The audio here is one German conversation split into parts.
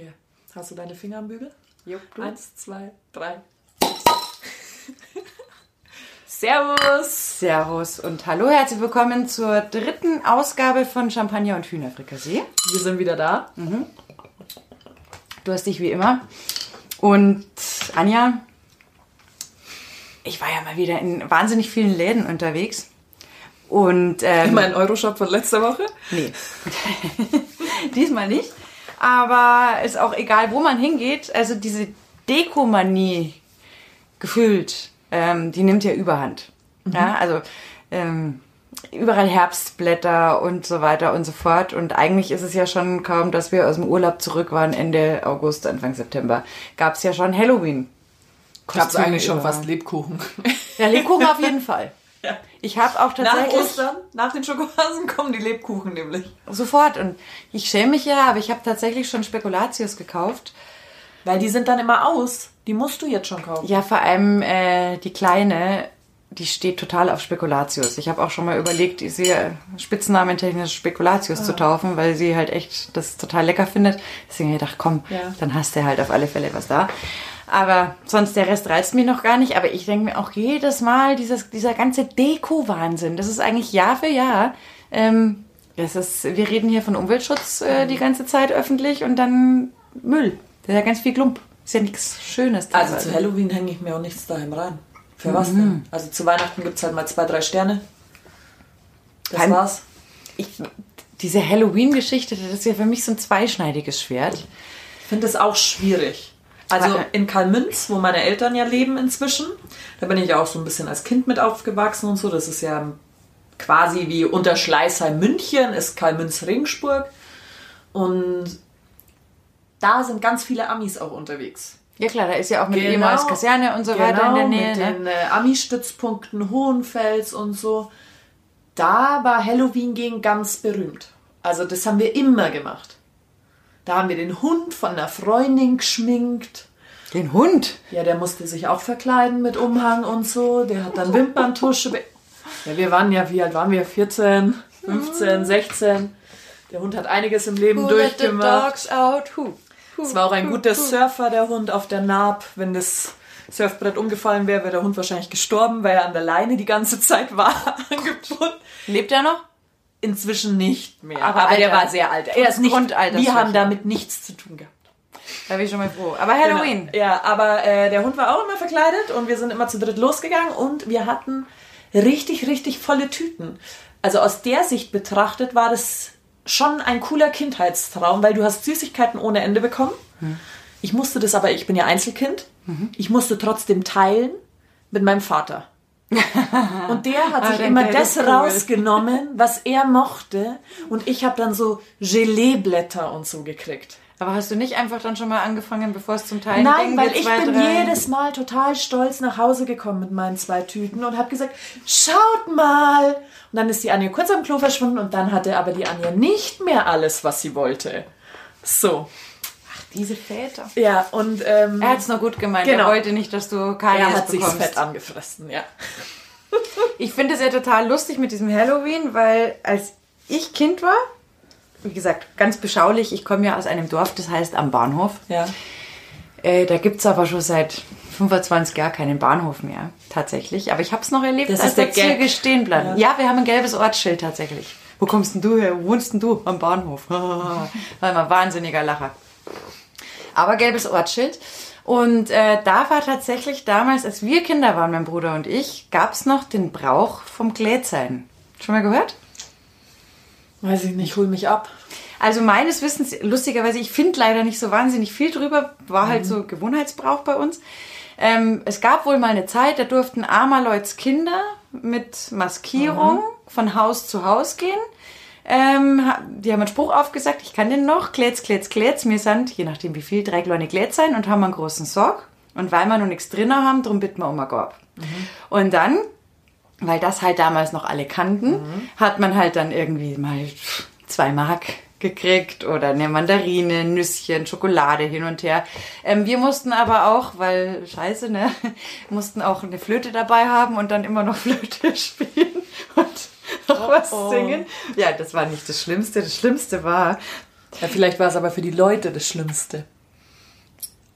Okay. Hast du deine Finger am Bügel? Jupp, du. Eins, zwei, drei. Servus! Servus und hallo, herzlich willkommen zur dritten Ausgabe von Champagner und Hühnerfrikassee. Wir sind wieder da. Du hast dich wie immer. Und Anja, ich war ja mal wieder in wahnsinnig vielen Läden unterwegs. Und ähm, Mein Euroshop von letzter Woche. Nee. Diesmal nicht. Aber ist auch egal, wo man hingeht. Also diese Dekomanie gefühlt, ähm, die nimmt ja überhand. Ja, also ähm, überall Herbstblätter und so weiter und so fort. Und eigentlich ist es ja schon kaum, dass wir aus dem Urlaub zurück waren, Ende August, Anfang September. Gab es ja schon Halloween. Gab es eigentlich schon fast Lebkuchen. Ja, Lebkuchen auf jeden Fall. Ja. Ich habe auch Nach tatsächlich... Ostern, nach den Schokohasen kommen die Lebkuchen nämlich. Sofort. Und ich schäme mich ja, aber ich habe tatsächlich schon Spekulatius gekauft. Weil die sind dann immer aus. Die musst du jetzt schon kaufen. Ja, vor allem äh, die Kleine, die steht total auf Spekulatius. Ich habe auch schon mal überlegt, sie spitznamenentechnisch Spekulatius Ah. zu taufen, weil sie halt echt das total lecker findet. Deswegen habe ich gedacht, komm, Ja. dann hast du halt auf alle Fälle was da. Aber sonst der Rest reizt mich noch gar nicht. Aber ich denke mir auch jedes Mal, dieses, dieser ganze Deko-Wahnsinn, das ist eigentlich Jahr für Jahr. Ähm, das ist, wir reden hier von Umweltschutz äh, die ganze Zeit öffentlich und dann Müll. Das ist ja ganz viel Klump. Ist ja nichts Schönes. Also zu Halloween hänge ich mir auch nichts daheim rein. Für was denn? Also zu Weihnachten gibt es halt mal zwei, drei Sterne. Das Kein- war's. ich, diese Halloween-Geschichte, das ist ja für mich so ein zweischneidiges Schwert. Ich finde es auch schwierig. Also Aber- in Karlmünz, wo meine Eltern ja leben inzwischen, da bin ich ja auch so ein bisschen als Kind mit aufgewachsen und so. Das ist ja quasi wie unter Schleißheim München, ist Karlmünz-Ringsburg. Und da sind ganz viele Amis auch unterwegs. Ja klar, da ist ja auch mit Genau. ehemals Kaserne und so weiter in der Nähe. Mit Ne? den äh, Ami-Stützpunkten Hohenfels und so. Da war Halloween gegen ganz berühmt. Also das haben wir immer gemacht. Da haben wir den Hund von einer Freundin geschminkt. Den Hund. Ja, der musste sich auch verkleiden mit Umhang und so. Der hat dann Wimperntusche. Ja, wir waren ja, wie alt waren wir? 14, 15, 16. Der Hund hat einiges im Leben Who let the durchgemacht. dogs out? Who? Who? Es war auch ein guter Surfer, der Hund auf der Naab. Wenn das Surfbrett umgefallen wäre, wäre der Hund wahrscheinlich gestorben, weil er an der Leine die ganze Zeit war. Lebt er noch? Inzwischen nicht mehr. Aber Aber, der war sehr alt. Er ist nicht, wir haben damit nichts zu tun gehabt. Da bin ich schon mal froh. Aber Halloween. Genau. Ja, aber äh, der Hund war auch immer verkleidet und wir sind immer zu dritt losgegangen und wir hatten richtig, richtig volle Tüten. Also aus der Sicht betrachtet war das schon ein cooler Kindheitstraum, weil du hast Süßigkeiten ohne Ende bekommen. Ich musste das aber, ich bin ja Einzelkind, ich musste trotzdem teilen mit meinem Vater. Und der hat Ah, sich immer das cool. rausgenommen, was er mochte. Und ich habe dann so Geleeblätter und so gekriegt. Aber hast du nicht einfach dann schon mal angefangen, bevor es zum Teilen Nein, ging? weil ich bin drei? jedes Mal total stolz nach Hause gekommen mit meinen zwei Tüten und habe gesagt, schaut mal. Und dann ist die Anja kurz am Klo verschwunden und dann hatte aber die Anja nicht mehr alles, was sie wollte. So. Diese Väter. Ja, und ähm, Er hat es nur gut gemeint. Genau. Er wollte nicht, dass du keine er hat sich bekommst. fett angefressen, ja. Ich finde es ja total lustig mit diesem Halloween, weil als ich Kind war, wie gesagt, ganz beschaulich, ich komme ja aus einem Dorf, das heißt am Bahnhof. Ja. Äh, da gibt es aber schon seit 25 Jahren keinen Bahnhof mehr, tatsächlich. Aber ich habe es noch erlebt, Das als ist der Züge stehen bleiben. Ja. wir haben ein gelbes Ortsschild tatsächlich. Wo kommst denn du her? Wo wohnst denn du? Am Bahnhof. War immer ein wahnsinniger Lacher. Aber gelbes Ortsschild. Und äh, da war tatsächlich damals, als wir Kinder waren, mein Bruder und ich, gab es noch den Brauch vom Glätsein. Schon mal gehört? Weiß ich nicht, hol mich ab. Also meines Wissens, lustigerweise, ich finde leider nicht so wahnsinnig viel drüber, war halt so Gewohnheitsbrauch bei uns. Ähm, es gab wohl mal eine Zeit, da durften Amerleuts Kinder mit Maskierung von Haus zu Haus gehen. Ähm, die haben einen Spruch aufgesagt, ich kann den noch, klätz, klätz, klätz, mir sind, je nachdem wie viel, drei kleine Glätz sein und haben einen großen Sorg. Und weil wir noch nichts drin haben, drum bitten wir um einen Korb. Und dann weil das halt damals noch alle kannten, hat man halt dann irgendwie mal zwei Mark gekriegt oder eine Mandarine, Nüsschen, Schokolade hin und her. Ähm, wir mussten aber auch, weil scheiße, ne, mussten auch eine Flöte dabei haben und dann immer noch Flöte spielen und noch was oh. singen. Ja, das war nicht das Schlimmste. Das Schlimmste war, Ja, vielleicht war es aber für die Leute das Schlimmste.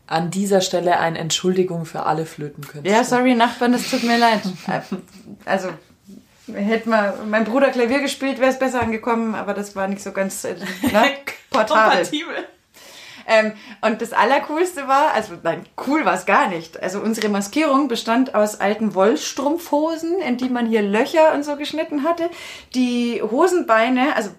An dieser Stelle eine Entschuldigung für alle Flötenkünstler. Ja, sorry, Nachbarn, das tut mir leid. Also, hätte mal mein Bruder Klavier gespielt, wäre es besser angekommen, aber das war nicht so ganz äh, ne, portabel. Kompatibel. Ähm, und das Allercoolste war, also nein, cool war es gar nicht. Also unsere Maskierung bestand aus alten Wollstrumpfhosen, in die man hier Löcher und so geschnitten hatte. Die Hosenbeine, also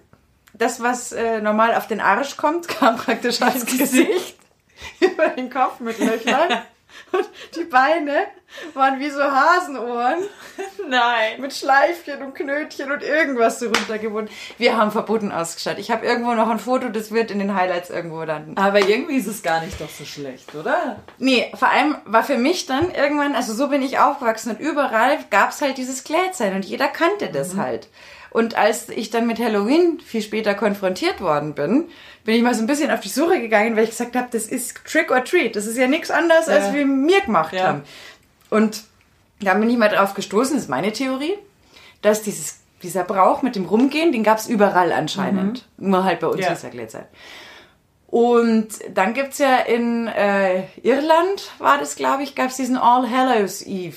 das, was äh, normal auf den Arsch kommt, kam praktisch als Gesicht über den Kopf mit Löchern. Und die Beine waren wie so Hasenohren Nein. mit Schleifchen und Knötchen und irgendwas so runtergebunden. Wir haben verboten ausgeschaut. Ich habe irgendwo noch ein Foto, das wird in den Highlights irgendwo dann. Aber irgendwie ist es gar nicht doch so schlecht, oder? Nee, vor allem war für mich dann irgendwann, also so bin ich aufgewachsen und überall gab's halt dieses Klädsein und jeder kannte das halt. Und als ich dann mit Halloween viel später konfrontiert worden bin, bin ich mal so ein bisschen auf die Suche gegangen, weil ich gesagt habe, das ist Trick or Treat. Das ist ja nichts anderes, als Ja. wir mir gemacht Ja. haben. Und da bin ich mal drauf gestoßen, das ist meine Theorie, dass dieses, dieser Brauch mit dem Rumgehen, den gab's überall anscheinend. Nur halt bei uns Ja. ist er Glätzein. Und dann gibt's ja in äh, Irland, war das glaube ich, gab's diesen All Hallows Eve,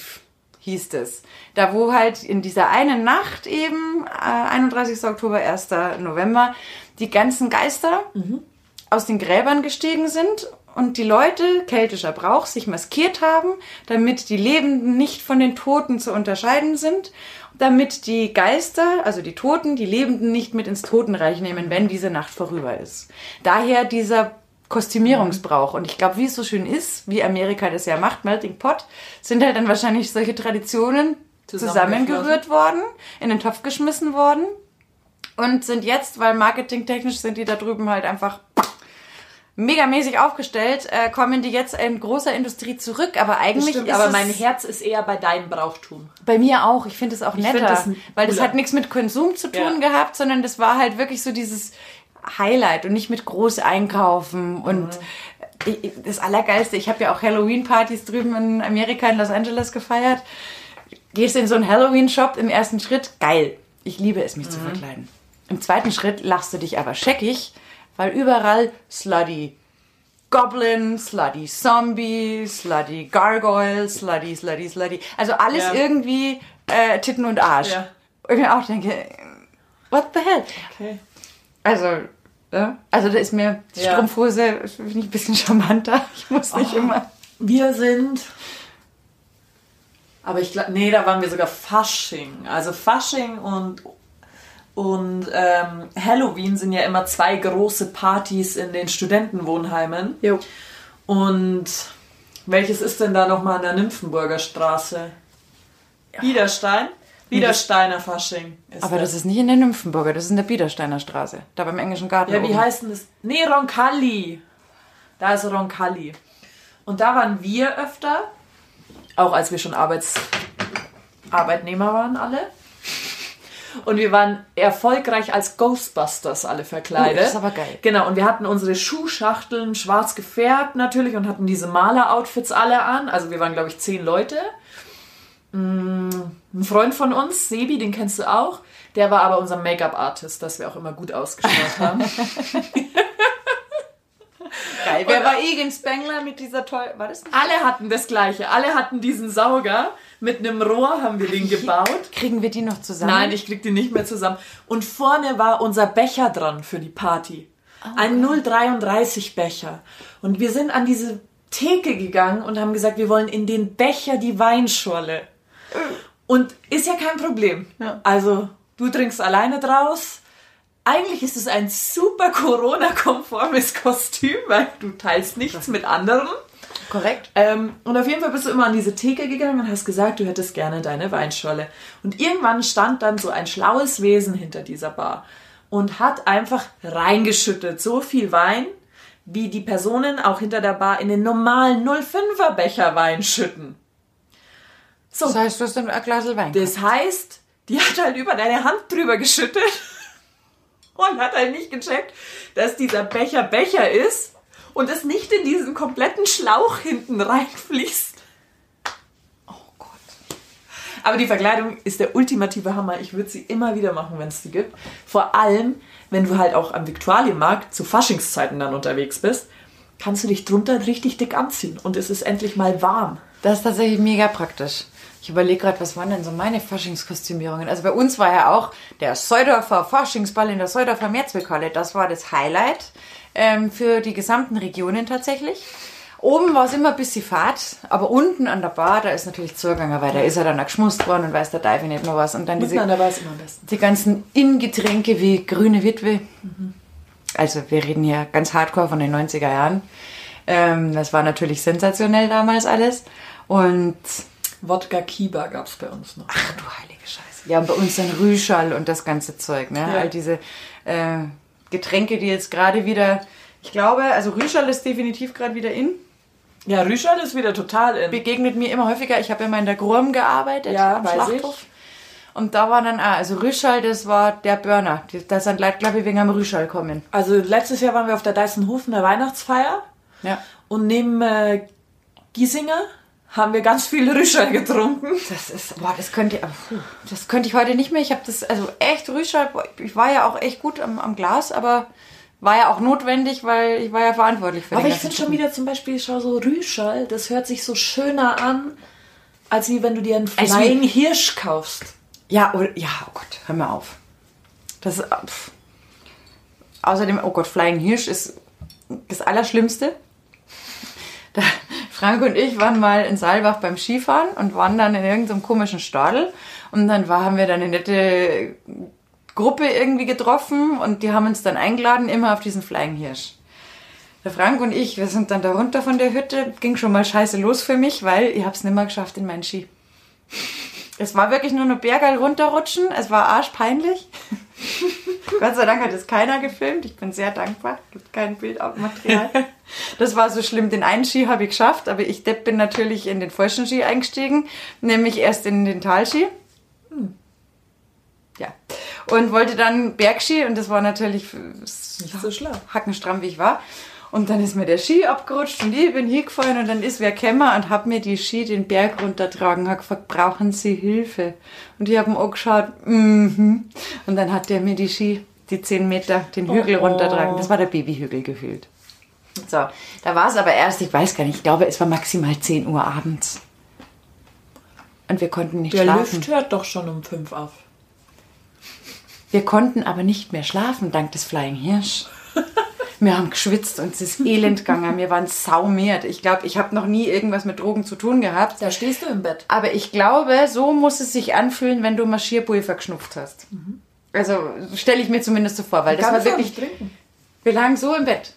hieß es. Da wo halt in dieser einen Nacht eben, äh, 31. Oktober, 1. November, die ganzen Geister aus den Gräbern gestiegen sind und die Leute, keltischer Brauch, sich maskiert haben, damit die Lebenden nicht von den Toten zu unterscheiden sind, damit die Geister, also die Toten, die Lebenden nicht mit ins Totenreich nehmen, wenn diese Nacht vorüber ist. Daher dieser Kostümierungsbrauch. Und ich glaube, wie es so schön ist, wie Amerika das ja macht, Melting Pot, sind halt dann wahrscheinlich solche Traditionen zusammengerührt worden, in den Topf geschmissen worden und sind jetzt, weil marketingtechnisch sind die da drüben halt einfach megamäßig aufgestellt, äh, kommen die jetzt in großer Industrie zurück. Aber eigentlich Stimmt, ist aber es mein Herz ist eher bei deinem Brauchtum. bei mir auch. Ich finde es auch netter, das weil das hat nichts mit Konsum zu tun Ja. gehabt, sondern das war halt wirklich so dieses Highlight und nicht mit groß einkaufen und Mhm. ich- das Allergeilste. Ich habe ja auch Halloween-Partys drüben in Amerika in Los Angeles gefeiert. Gehst in so einen Halloween-Shop im ersten Schritt, geil. Ich liebe es, mich Mhm. zu verkleiden. Im zweiten Schritt lachst du dich aber scheckig, weil überall slutty Goblin, slutty Zombie, slutty Gargoyle, slutty, slutty, slutty. Also alles Ja. irgendwie äh, Titten und Arsch. Ja. Und ich mir auch denke, what the hell? Okay. Also, ja. Also da ist mir die Ja. Strumpfhose finde ich ein bisschen charmanter. Ich muss nicht Oh. immer. Wir sind. Aber ich glaube, nee, da waren wir sogar Fasching. Also Fasching und, und ähm, Halloween sind ja immer zwei große Partys in den Studentenwohnheimen. Jo. Und welches ist denn da nochmal an der Nymphenburger Straße? Widerstein? Widersteiner Fasching. Ist Aber das ist nicht in der Nymphenburger, das ist in der Biedersteiner Straße. Da beim Englischen Garten. Ja, wie oben. heißt denn das? Nee, Roncalli. Da ist Roncalli. Und da waren wir öfter, auch als wir schon Arbeits Arbeitnehmer waren alle. Und wir waren erfolgreich als Ghostbusters alle verkleidet. Oh, das ist aber geil. Genau, und wir hatten unsere Schuhschachteln schwarz gefärbt natürlich und hatten diese Maler-Outfits alle an. Also wir waren, glaube ich, zehn Leute. Mm, Ein Freund von uns, Sebi, den kennst du auch, der war aber unser Make-up-Artist, dass wir auch immer gut ausgeschaut haben. geil. Wer war Egan Spengler mit dieser toll? War das nicht? Alle hatten das gleiche. Alle hatten diesen Sauger. Mit einem Rohr haben wir den gebaut. Kriegen wir die noch zusammen? Nein, ich krieg die nicht mehr zusammen. Und vorne war unser Becher dran für die Party. Ein 033 Becher. Und wir sind an diese Theke gegangen und haben gesagt, wir wollen in den Becher die Weinschorle. Und ist ja kein Problem. Ja. Also, du trinkst alleine draus. Eigentlich ist es ein super Corona-konformes Kostüm, weil du teilst nichts mit anderen. Korrekt. Ähm, und auf jeden Fall bist du immer an diese Theke gegangen und hast gesagt, du hättest gerne deine Weinschorle. Und irgendwann stand dann so ein schlaues Wesen hinter dieser Bar und hat einfach reingeschüttet. So viel Wein, wie die Personen auch hinter der Bar in den normalen 05er Becher Wein schütten. So, Das heißt, du hast dann ein Glas Wein. das heißt, die hat halt über deine Hand drüber geschüttet und hat halt nicht gecheckt, dass dieser Becher Becher ist und es nicht in diesen kompletten Schlauch hinten reinfließt. oh Gott. Aber die Verkleidung ist der ultimative Hammer. Ich würde sie immer wieder machen, wenn es die gibt. Vor allem, wenn du halt auch am Viktualienmarkt zu Faschingszeiten dann unterwegs bist, kannst du dich drunter richtig dick anziehen und es ist endlich mal warm. Das ist tatsächlich mega praktisch. Ich überlege gerade, was waren denn so meine Faschingskostümierungen? Also bei uns war ja auch der Seudorfer Faschingsball in der Seudorfer Mehrzweckhalle. Das war das Highlight ähm, für die gesamten Regionen tatsächlich. Oben war es immer ein bisschen Fahrt, aber unten an der Bar, da ist natürlich Zuganger, weil da ist er dann auch geschmust worden und weiß der Teufel nicht noch was. Und dann diese, an der Bar ist immer am besten. die ganzen Ingetränke wie grüne Witwe. Also wir reden hier ganz hardcore von den 90er Jahren. Ähm, das war natürlich sensationell damals alles. Und Wodka Kiba gab es bei uns noch. ach du heilige Scheiße. Ja, und bei uns dann Rüschall und das ganze Zeug, ne? Ja. All diese äh, Getränke, die jetzt gerade wieder, ich glaube, also Rüschall ist definitiv gerade wieder in. Ja, Rüschal ist wieder total in. Begegnet mir immer häufiger. Ich habe immer in der Grum gearbeitet, Ja, am Schlachthof. Und da war dann, ah, also Rüschall, das war der Burner. Da sind Leute, glaube ich, wegen am Rüschall kommen. Also letztes Jahr waren wir auf der Deißenhofen der Weihnachtsfeier Ja. und neben äh, Giesinger haben wir ganz viel Rüschal getrunken. Das ist, boah, das könnte ich, puh, das könnte ich heute nicht mehr. Ich habe das, also echt Rüschall, boah, ich war ja auch echt gut am, am Glas, aber war ja auch notwendig, weil ich war ja verantwortlich für Aber den ich finde schon wieder zum Beispiel, schau so Rüschal, das hört sich so schöner an, als wie wenn du dir einen Flying Hirsch kaufst. Ja, oder, ja, oh Gott, hör mal auf. Das ist, äh, pff. Außerdem, oh Gott, Flying Hirsch ist das Allerschlimmste. Da, Frank und ich waren mal in Saalbach beim Skifahren und waren dann in irgendeinem komischen Stadel. Und dann war, haben wir dann eine nette Gruppe irgendwie getroffen und die haben uns dann eingeladen, immer auf diesen Flying Hirsch. Der Frank und ich, wir sind dann da runter von der Hütte, ging schon mal scheiße los für mich, weil ich hab's nimmer geschafft in meinen Ski. Es war wirklich nur noch Bergal runterrutschen. Es war arschpeinlich. Gott sei Dank hat es keiner gefilmt. Ich bin sehr dankbar. Gibt kein Bildmaterial. Das war so schlimm. Den einen Ski habe ich geschafft, aber ich Depp bin natürlich in den falschen Ski eingestiegen, nämlich erst in den Talski. Hm. Ja. Und wollte dann Bergski und das war natürlich Nicht so schlau. hackenstramm, wie ich war. Und dann ist mir der Ski abgerutscht und ich bin hingefallen und dann ist wer Kämmer und hab mir die Ski den Berg runtertragen. Hat gefragt, brauchen Sie Hilfe? Und ich hab ihn angeschaut, mhm. Und dann hat der mir die Ski, die 10 Meter, den Hügel Oh. runtertragen. Das war der Babyhügel gefühlt. So, da war es aber erst, ich weiß gar nicht, ich glaube, es war maximal 10 Uhr abends. Und wir konnten nicht Der schlafen. Lift hört doch schon um fünf auf. Wir konnten aber nicht mehr schlafen, dank des Flying Hirsch. Wir haben geschwitzt und es ist elend gegangen. Wir waren saumiert. Ich glaube, ich habe noch nie irgendwas mit Drogen zu tun gehabt. Da stehst du im Bett. Aber ich glaube, so muss es sich anfühlen, wenn du Marschierpulver geschnupft hast. Also stelle ich mir zumindest so vor, weil das war wirklich. trinken. Wir lagen so im Bett.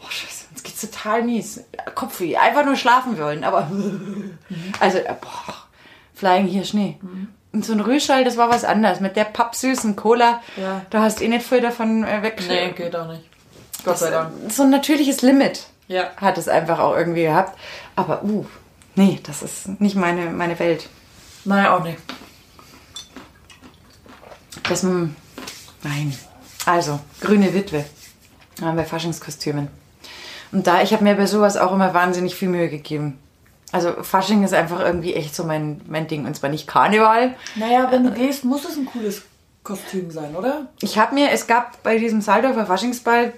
Oh, Scheiße, uns geht's total mies. Kopfweh, einfach nur schlafen wollen, aber. Also, äh, boah, Flying hier Schnee. Und so ein Rüschall, das war was anderes. Mit der pappsüßen Cola, Ja. da hast du eh nicht viel davon äh. Nee, geht auch nicht. Gott sei Dank. So ein natürliches Limit Ja. hat es einfach auch irgendwie gehabt. Aber, uh, nee, das ist nicht meine, meine Welt. Nein, auch nicht. Das, mm, nein. Also, grüne Witwe. Da haben wir Faschingskostümen. Und da, ich habe mir bei sowas auch immer wahnsinnig viel Mühe gegeben. Also Fasching ist einfach irgendwie echt so mein, mein Ding. Und zwar nicht Karneval. Naja, wenn du gehst, muss es ein cooles Kostüm sein, oder? Ich habe mir, es gab bei diesem Saldorfer Faschingsball,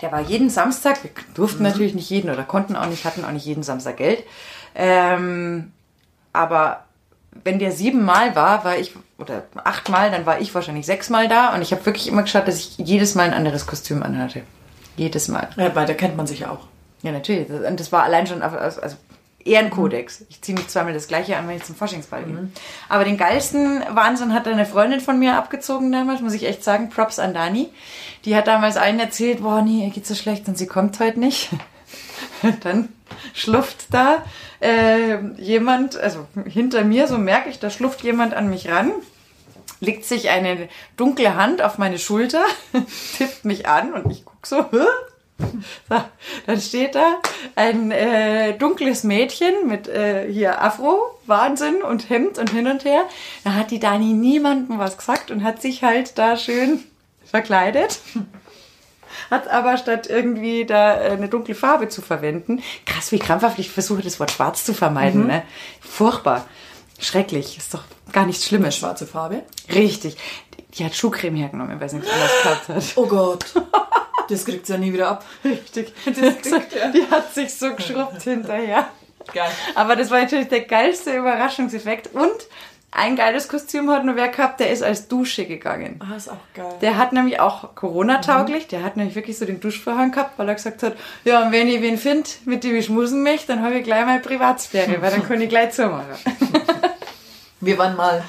der war jeden Samstag, wir durften natürlich nicht jeden oder konnten auch nicht, hatten auch nicht jeden Samstag Geld. Ähm, aber wenn der siebenmal war, war ich, oder achtmal, dann war ich wahrscheinlich sechsmal da und ich habe wirklich immer geschaut, dass ich jedes Mal ein anderes Kostüm anhatte. Jedes Mal. Ja, weil da kennt man sich ja auch. Ja, natürlich. Und das war allein schon, also Ehrenkodex. Ich ziehe nicht zweimal das gleiche an, wenn ich zum Faschingsball gehe. Aber den geilsten Wahnsinn hat eine Freundin von mir abgezogen damals, muss ich echt sagen. Props an Dani. Die hat damals allen erzählt, boah, nee, ihr geht so schlecht und sie kommt heute nicht. Dann schlufft da äh, jemand, also hinter mir, so merke ich, da schlufft jemand an mich ran legt sich eine dunkle Hand auf meine Schulter, tippt mich an und ich guck so, Hä? so dann steht da ein äh, dunkles Mädchen mit äh, hier Afro, Wahnsinn und Hemd und hin und her. Da hat die Dani niemandem was gesagt und hat sich halt da schön verkleidet. Hat aber statt irgendwie da äh, eine dunkle Farbe zu verwenden, krass, wie krampfhaft ich versuche, das Wort schwarz zu vermeiden. Ne? Furchtbar. Schrecklich, ist doch gar nichts Schlimmes. Schwarze Farbe. Richtig. Die, die hat Schuhcreme hergenommen, weil sie nichts anderes gehabt hat. Oh Gott. Das kriegt sie ja nie wieder ab. Richtig. Das, die hat sich so geschrubbt hinterher. Geil. Aber das war natürlich der geilste Überraschungseffekt. Und ein geiles Kostüm hat nur wer gehabt, der ist als Dusche gegangen. Ah, ist auch geil. Der hat nämlich auch Corona-tauglich, der hat nämlich wirklich so den Duschvorhang gehabt, weil er gesagt hat, ja, und wenn ich wen finde, mit dem ich schmusen möchte, dann habe ich gleich mal Privatsphäre, weil dann kann ich gleich zumachen. Wir waren mal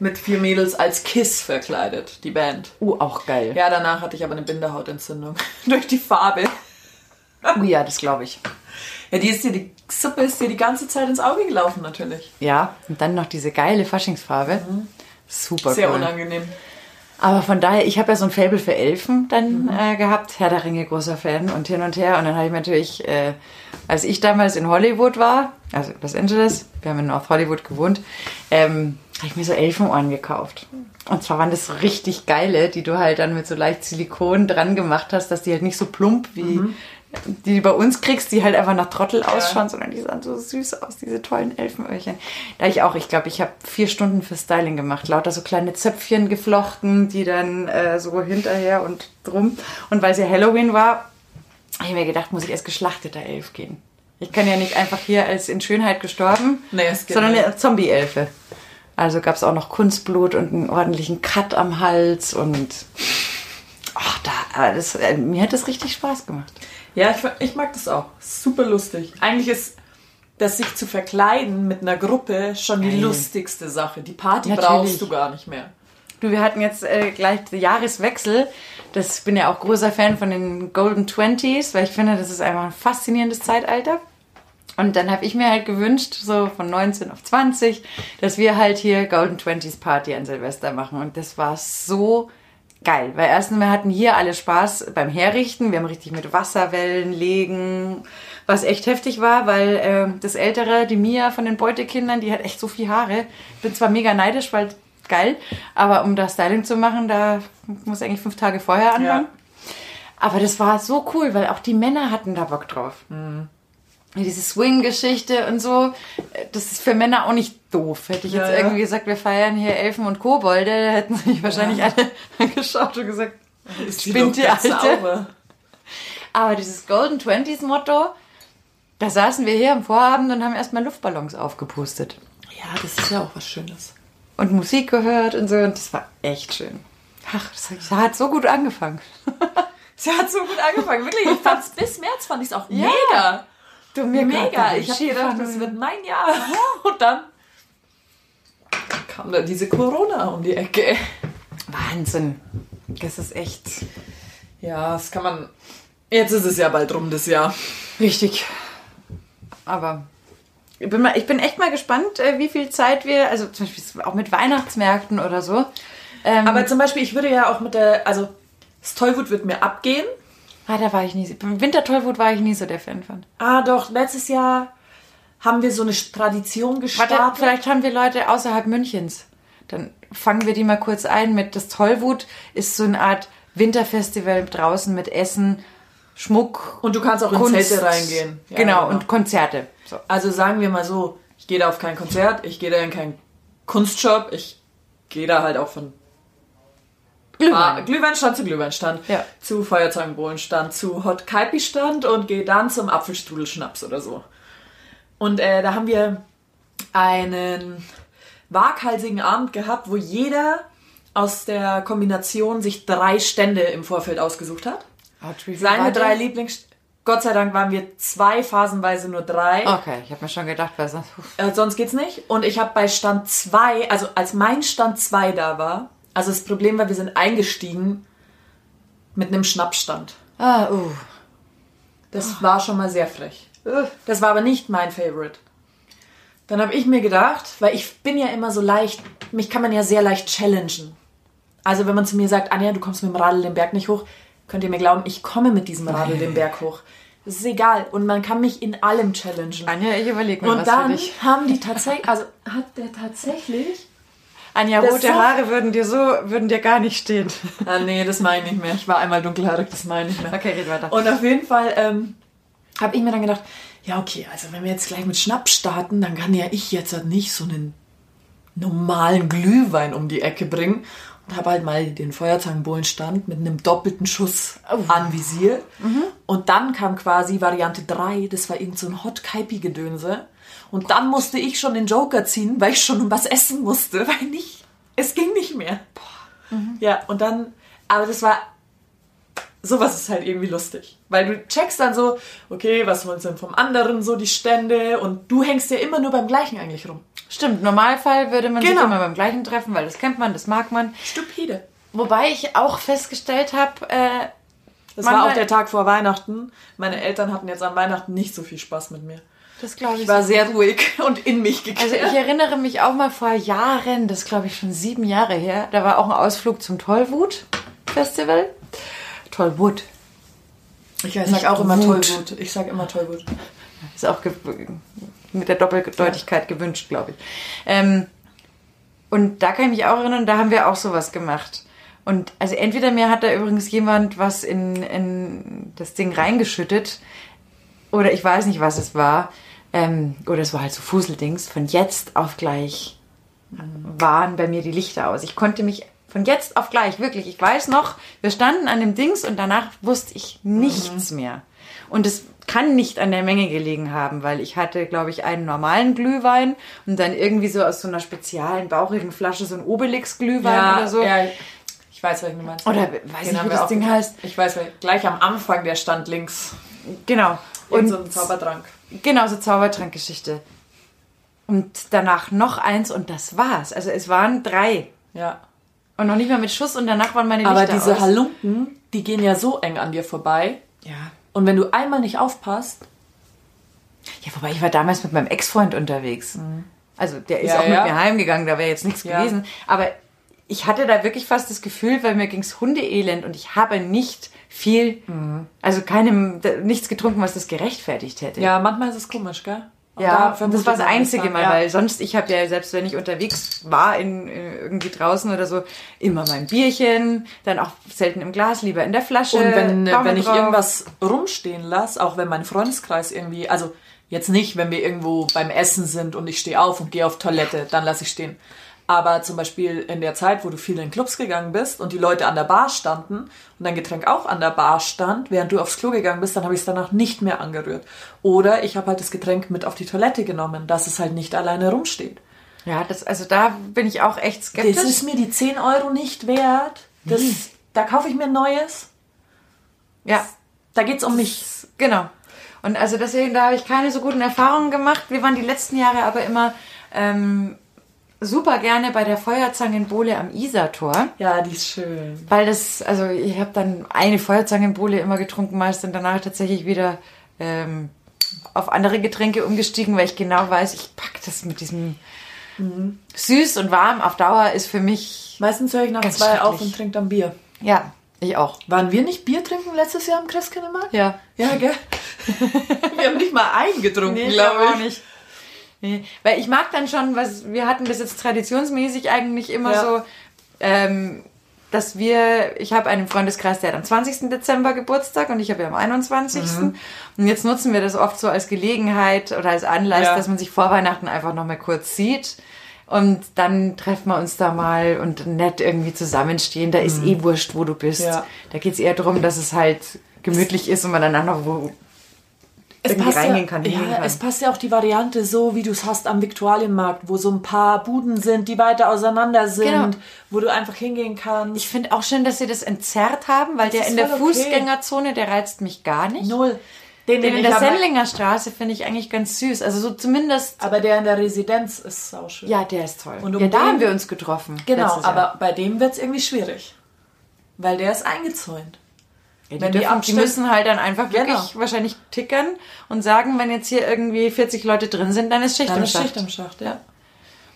mit vier Mädels als Kiss verkleidet, die Band. Uh, auch geil. Ja, danach hatte ich aber eine Bindehautentzündung. Durch die Farbe. Uh, ja, das glaube ich. Ja, die ist dir, die Suppe ist dir die ganze Zeit ins Auge gelaufen, natürlich. Ja, und dann noch diese geile Faschingsfarbe. Super Sehr cool. unangenehm. Aber von daher, ich habe ja so ein Fable für Elfen dann äh, gehabt. Herr der Ringe, großer Fan und hin und her. Und dann habe ich mir natürlich, äh, als ich damals in Hollywood war, also Los Angeles, wir haben in North Hollywood gewohnt, ähm, habe ich mir so Elfenohren gekauft. Und zwar waren das richtig geile, die du halt dann mit so leicht Silikon dran gemacht hast, dass die halt nicht so plump wie die du bei uns kriegst, die halt einfach nach Trottel ausschauen, sondern die sahen so süß aus, diese tollen Elfenöhrchen. Da ich auch, ich glaube, ich habe vier Stunden für Styling gemacht, lauter so kleine Zöpfchen geflochten, die dann äh, so hinterher und drum. Und weil es ja Halloween war, habe ich mir gedacht, muss ich als geschlachteter Elf gehen. Ich kann ja nicht einfach hier als in Schönheit gestorben, Nee, es geht sondern eine Zombie-Elfe. Also gab es auch noch Kunstblut und einen ordentlichen Cut am Hals und ach, da, das, äh, mir hat das richtig Spaß gemacht. Ja, ich, ich mag das auch. Super lustig. Eigentlich ist das sich zu verkleiden mit einer Gruppe schon die Geil. lustigste Sache. Die Party Natürlich. brauchst du gar nicht mehr. Du, wir hatten jetzt äh, gleich den Jahreswechsel. Das ich bin ja auch großer Fan von den Golden Twenties, weil ich finde, das ist einfach ein faszinierendes Zeitalter. Und dann habe ich mir halt gewünscht, so von 19 auf 20, dass wir halt hier Golden Twenties Party an Silvester machen. Und das war so geil. Weil erstens, wir hatten hier alle Spaß beim Herrichten. Wir haben richtig mit Wasserwellen legen, was echt heftig war, weil äh, das Ältere, die Mia von den Beutekindern, die hat echt so viel Haare. Ich bin zwar mega neidisch, weil geil, aber um da Styling zu machen, da muss eigentlich fünf Tage vorher anfangen. Aber das war so cool, weil auch die Männer hatten da Bock drauf. Diese Swing-Geschichte und so, äh, das ist für Männer auch nicht doof. Hätte ich Ja, jetzt ja. irgendwie gesagt, wir feiern hier Elfen und Kobolde, da hätten sich wahrscheinlich alle angeschaut und gesagt, Ist Spinnt die Alte? sauber. aber dieses Golden Twenties Motto, da saßen wir hier am Vorabend und haben erstmal Luftballons aufgepustet. Ja, das ist ja auch was Schönes. Und Musik gehört und so, und das war echt schön. Ach, das hat- so gut angefangen. Sie hat so gut angefangen, wirklich. Ich fand's bis März fand ich es auch Ja. mega. Du, mir Mega. Ich habe gedacht, das wird mein Jahr. Und dann kam da diese Corona um die Ecke. Wahnsinn. Das ist echt Ja, das kann man. Jetzt ist es ja bald rum, das Jahr. richtig. Aber ich bin, mal, ich bin echt mal gespannt, äh, wie viel Zeit wir, also zum Beispiel auch mit Weihnachtsmärkten oder so. Ähm, Aber zum Beispiel, ich würde ja auch mit der. Also, das Tollwut wird mir abgehen. Ah, da war ich nie. so- Beim Wintertollwut war ich nie so der Fan von. Ah, doch, letztes Jahr haben wir so eine Tradition gestartet. Warte, vielleicht haben wir Leute außerhalb Münchens. Dann fangen wir die mal kurz ein mit das Tollwut ist so eine Art Winterfestival draußen mit Essen, Schmuck Und du kannst auch in Kunst. Zelte reingehen. Ja, genau, und Konzerte. So. Also sagen wir mal so, ich gehe da auf kein Konzert, ich gehe da in keinen Kunstshop, ich gehe da halt auch von Ah, Glühweinstand zu Glühweinstand, Ja. zu Feuerzeugenbohlenstand, zu Hot Kaipi Stand und gehe dann zum Apfelstrudelschnaps oder so. Und äh, da haben wir einen waghalsigen Abend gehabt, wo jeder aus der Kombination sich drei Stände im Vorfeld ausgesucht hat. Seine drei Lieblings... Gott sei Dank waren wir zwei, phasenweise nur drei. Okay, ich habe mir schon gedacht, weil sonst. Äh, sonst geht's nicht. Und ich habe bei Stand 2, also als mein Stand 2 da war, also das Problem war, wir sind eingestiegen mit einem Schnappstand. Ah, uh. Das war schon mal sehr frech. Das war aber nicht mein Favorite. Dann habe ich mir gedacht, weil ich bin ja immer so leicht, mich kann man ja sehr leicht challengen. Also wenn man zu mir sagt, Anja, du kommst mit dem Radl den Berg nicht hoch, könnt ihr mir glauben, ich komme mit diesem Radl den Berg hoch. Das ist egal. Und man kann mich in allem challengen. Anja, ich überlege mir Und was dann für dich. haben die tatsächlich, also hat der tatsächlich. Anja, Das rote so- Haare würden dir so, würden dir gar nicht stehen. Ah, nee, das meine ich nicht mehr. Ich war einmal dunkelhaarig, das meine ich nicht mehr. Okay, red weiter. Und auf jeden Fall ähm, habe ich mir dann gedacht, ja okay, also wenn wir jetzt gleich mit Schnaps starten, dann kann ja ich jetzt halt nicht so einen normalen Glühwein um die Ecke bringen und habe halt mal den Feuerzangenbowlenstand mit einem doppelten Schuss anvisiert. Und dann kam quasi Variante 3, das war irgend so ein Hot Kaipi Gedönse. Und dann musste ich schon den Joker ziehen, weil ich schon was essen musste, weil nicht, es ging nicht mehr. Ja, und dann, aber das war, sowas ist halt irgendwie lustig. Weil du checkst dann so, okay, was wollen denn vom anderen so die Stände und du hängst ja immer nur beim gleichen eigentlich rum. Stimmt, im Normalfall würde man Genau. sich immer beim gleichen treffen, weil das kennt man, das mag man. Stupide. Wobei ich auch festgestellt habe, äh, Das Manchmal- war auch der Tag vor Weihnachten. Meine Eltern hatten jetzt an Weihnachten nicht so viel Spaß mit mir. Das glaube ich. Ich war sehr ruhig und in mich gekehrt. also ich erinnere mich auch mal vor Jahren, das glaube ich schon sieben Jahre her, da war auch ein Ausflug zum Tollwut Festival. Tollwut. ich sag nicht auch immer Wut. Tollwut. Ich sag immer Tollwut. Ist auch mit der Doppeldeutigkeit gewünscht, glaube ich. Ähm, und da kann ich mich auch erinnern, da haben wir auch sowas gemacht. Und also entweder mir hat da übrigens jemand was in, in das Ding reingeschüttet oder ich weiß nicht, was es war. Ähm, oder es war halt so Fuseldings. Von jetzt auf gleich waren bei mir die Lichter aus. Ich konnte mich von jetzt auf gleich, wirklich, ich weiß noch, wir standen an dem Dings und danach wusste ich nichts mehr. Und es kann nicht an der Menge gelegen haben, weil ich hatte, glaube ich, einen normalen Glühwein und dann irgendwie so aus so einer speziellen, bauchigen Flasche so ein Obelix-Glühwein oder so. ja, ich weiß, welchen du meinst. Oder weiß Den nicht, wie das Ding heißt. Ich weiß, gleich am Anfang der stand links. Genau. Und Und so ein Zaubertrank. Genau, so Zaubertrankgeschichte. Und danach noch eins und das war's. Also es waren drei. Ja. Und noch nicht mal mit Schuss und danach waren meine Aber Lichter diese aus. Halunken, die gehen ja so eng an dir vorbei. Ja. Und wenn du einmal nicht aufpasst, Ja, wobei ich war damals mit meinem Ex-Freund unterwegs. Also der ist Mhm. Ja, auch ja. mit mir heimgegangen, da wäre jetzt nichts Ja. gewesen. Aber ich hatte da wirklich fast das Gefühl, weil mir ging's Hundeelend und ich habe nicht viel, Mhm. also keinem, nichts getrunken, was das gerechtfertigt hätte. ja, manchmal ist es komisch, gell? Und Ja, da das war das einzige Mal, ja. weil sonst, ich habe ja, selbst wenn ich unterwegs war, in, in irgendwie draußen oder so, immer mein Bierchen, dann auch selten im Glas, lieber in der Flasche. Und wenn, wenn ich drauf. irgendwas rumstehen lasse, auch wenn mein Freundeskreis irgendwie, also jetzt nicht, wenn wir irgendwo beim Essen sind und ich stehe auf und gehe auf Toilette, dann lasse ich stehen. Aber zum Beispiel in der Zeit, wo du viel in Clubs gegangen bist und die Leute an der Bar standen und dein Getränk auch an der Bar stand, während du aufs Klo gegangen bist, dann habe ich es danach nicht mehr angerührt. Oder ich habe halt das Getränk mit auf die Toilette genommen, dass es halt nicht alleine rumsteht. Ja, das, also da bin ich auch echt skeptisch. Das ist mir die 10 Euro nicht wert. Das, Da kaufe ich mir ein neues. ja, Da geht's um mich. genau. Und also deswegen, da habe ich keine so guten Erfahrungen gemacht. Wir waren die letzten Jahre aber immer ähm, super gerne bei der Feuerzangenbowle am Isartor. Ja, die ist schön. Weil das, also ich habe dann eine Feuerzangenbowle immer getrunken, meist und danach tatsächlich wieder ähm, auf andere Getränke umgestiegen, weil ich genau weiß, ich pack das mit diesem süß und warm auf Dauer ist für mich, Meistens höre ich nach zwei auf und trinke dann Bier. ja, ich auch. Waren wir nicht Bier trinken letztes Jahr im Christkindlmarkt? Ja. Ja, gell? wir haben nicht mal eingetrunken, Nee, glaube glaube ich. auch nicht. Nee, weil ich mag dann schon, was wir hatten das jetzt traditionsmäßig eigentlich immer Ja. so, ähm, dass wir, ich habe einen Freundeskreis, der hat am 20. Dezember Geburtstag und ich habe ja am 21. Mhm. Und jetzt nutzen wir das oft so als Gelegenheit oder als Anlass, Ja. dass man sich vor Weihnachten einfach nochmal kurz sieht. Und dann treffen wir uns da mal und nett irgendwie zusammenstehen. Da ist eh wurscht, wo du bist. Mhm. Ja. Da geht's eher darum, dass es halt gemütlich ist und man danach noch wo Es irgendwie passt, reingehen ja, kann, ja, kann. es passt ja auch die Variante so, wie du es hast am Viktualienmarkt, wo so ein paar Buden sind, die weiter auseinander sind, Genau. wo du einfach hingehen kannst. Ich finde auch schön, dass sie das entzerrt haben, weil der ist in der okay. Fußgängerzone, der reizt mich gar nicht. Null. Den, Den in ich der Sendlinger Straße finde ich eigentlich ganz süß. Also so zumindest. Aber der in der Residenz ist auch schön. Ja, der ist toll. Und um ja, da den- haben wir uns getroffen. Genau, aber bei dem wird es irgendwie schwierig. Weil der ist eingezäunt. Ja, die, wenn die die müssen halt dann einfach Genau. wirklich wahrscheinlich tickern und sagen, wenn jetzt hier irgendwie 40 Leute drin sind, dann ist Schicht Dann im ist Schacht. Schicht im Schacht, ja.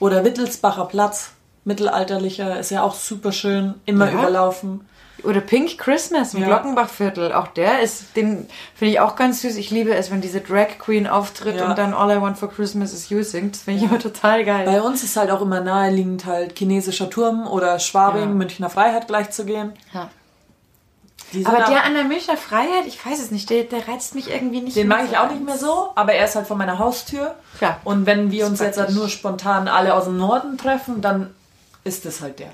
Oder Wittelsbacher Platz, mittelalterlicher, ist ja auch super schön, immer Ja. überlaufen. Oder Pink Christmas im Ja. Glockenbachviertel. Auch der ist, den finde ich auch ganz süß. Ich liebe es, wenn diese Drag Queen auftritt Ja. und dann All I Want for Christmas is You singt. Das finde ich immer total geil. Bei uns ist halt auch immer naheliegend, halt chinesischer Turm oder Schwabing. Münchner Freiheit gleich zu gehen. ja. Aber der an der Milcher Freiheit, ich weiß es nicht, der, der reizt mich irgendwie nicht. Den mag ich auch nicht mehr so, aber er ist halt vor meiner Haustür. Klar. Und wenn wir uns ist jetzt halt praktisch. nur spontan alle aus dem Norden treffen, dann ist es halt der.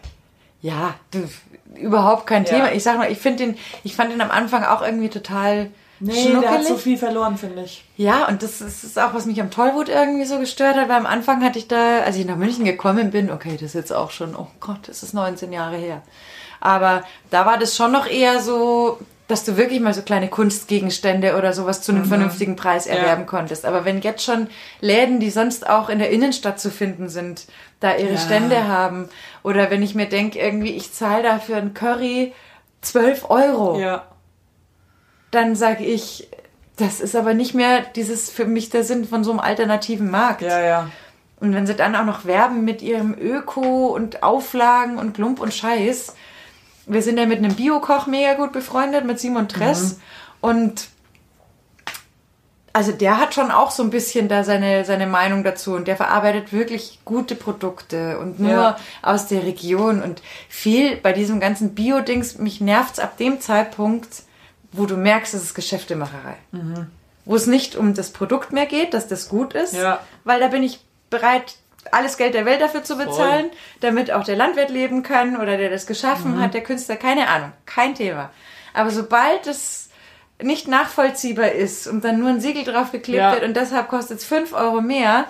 Ja, du, überhaupt kein Ja. Thema. Ich sag mal, ich finde den, ich fand den am Anfang auch irgendwie total Nee, schnuckelig. der hat so viel verloren, finde ich. Ja, und das ist, ist auch, was mich am Tollwut irgendwie so gestört hat, weil am Anfang hatte ich da, als ich nach München gekommen bin, okay, das ist jetzt auch schon, oh Gott, das ist 19 Jahre her. Aber da war das schon noch eher so, dass du wirklich mal so kleine Kunstgegenstände oder sowas zu einem vernünftigen Preis erwerben konntest. Aber wenn jetzt schon Läden, die sonst auch in der Innenstadt zu finden sind, da ihre Ja. Stände haben, oder wenn ich mir denke, irgendwie, ich zahle da für einen Curry 12 Euro Ja. dann sage ich, das ist aber nicht mehr dieses für mich der Sinn von so einem alternativen Markt. Ja, ja. Und wenn sie dann auch noch werben mit ihrem Öko und Auflagen und Klump und Scheiß. Wir sind ja mit einem Biokoch mega gut befreundet, mit Simon Tress. Und also der hat schon auch so ein bisschen da seine, seine Meinung dazu und der verarbeitet wirklich gute Produkte und nur Ja. aus der Region und viel bei diesem ganzen Bio-Dings, mich nervt's ab dem Zeitpunkt, wo du merkst, es ist Geschäftemacherei. Wo es nicht um das Produkt mehr geht, dass das gut ist, Ja. weil da bin ich bereit, alles Geld der Welt dafür zu bezahlen, damit auch der Landwirt leben kann oder der das geschaffen hat, der Künstler, keine Ahnung, kein Thema. Aber sobald es nicht nachvollziehbar ist und dann nur ein Siegel drauf geklebt Ja. wird und deshalb kostet es 5 Euro mehr,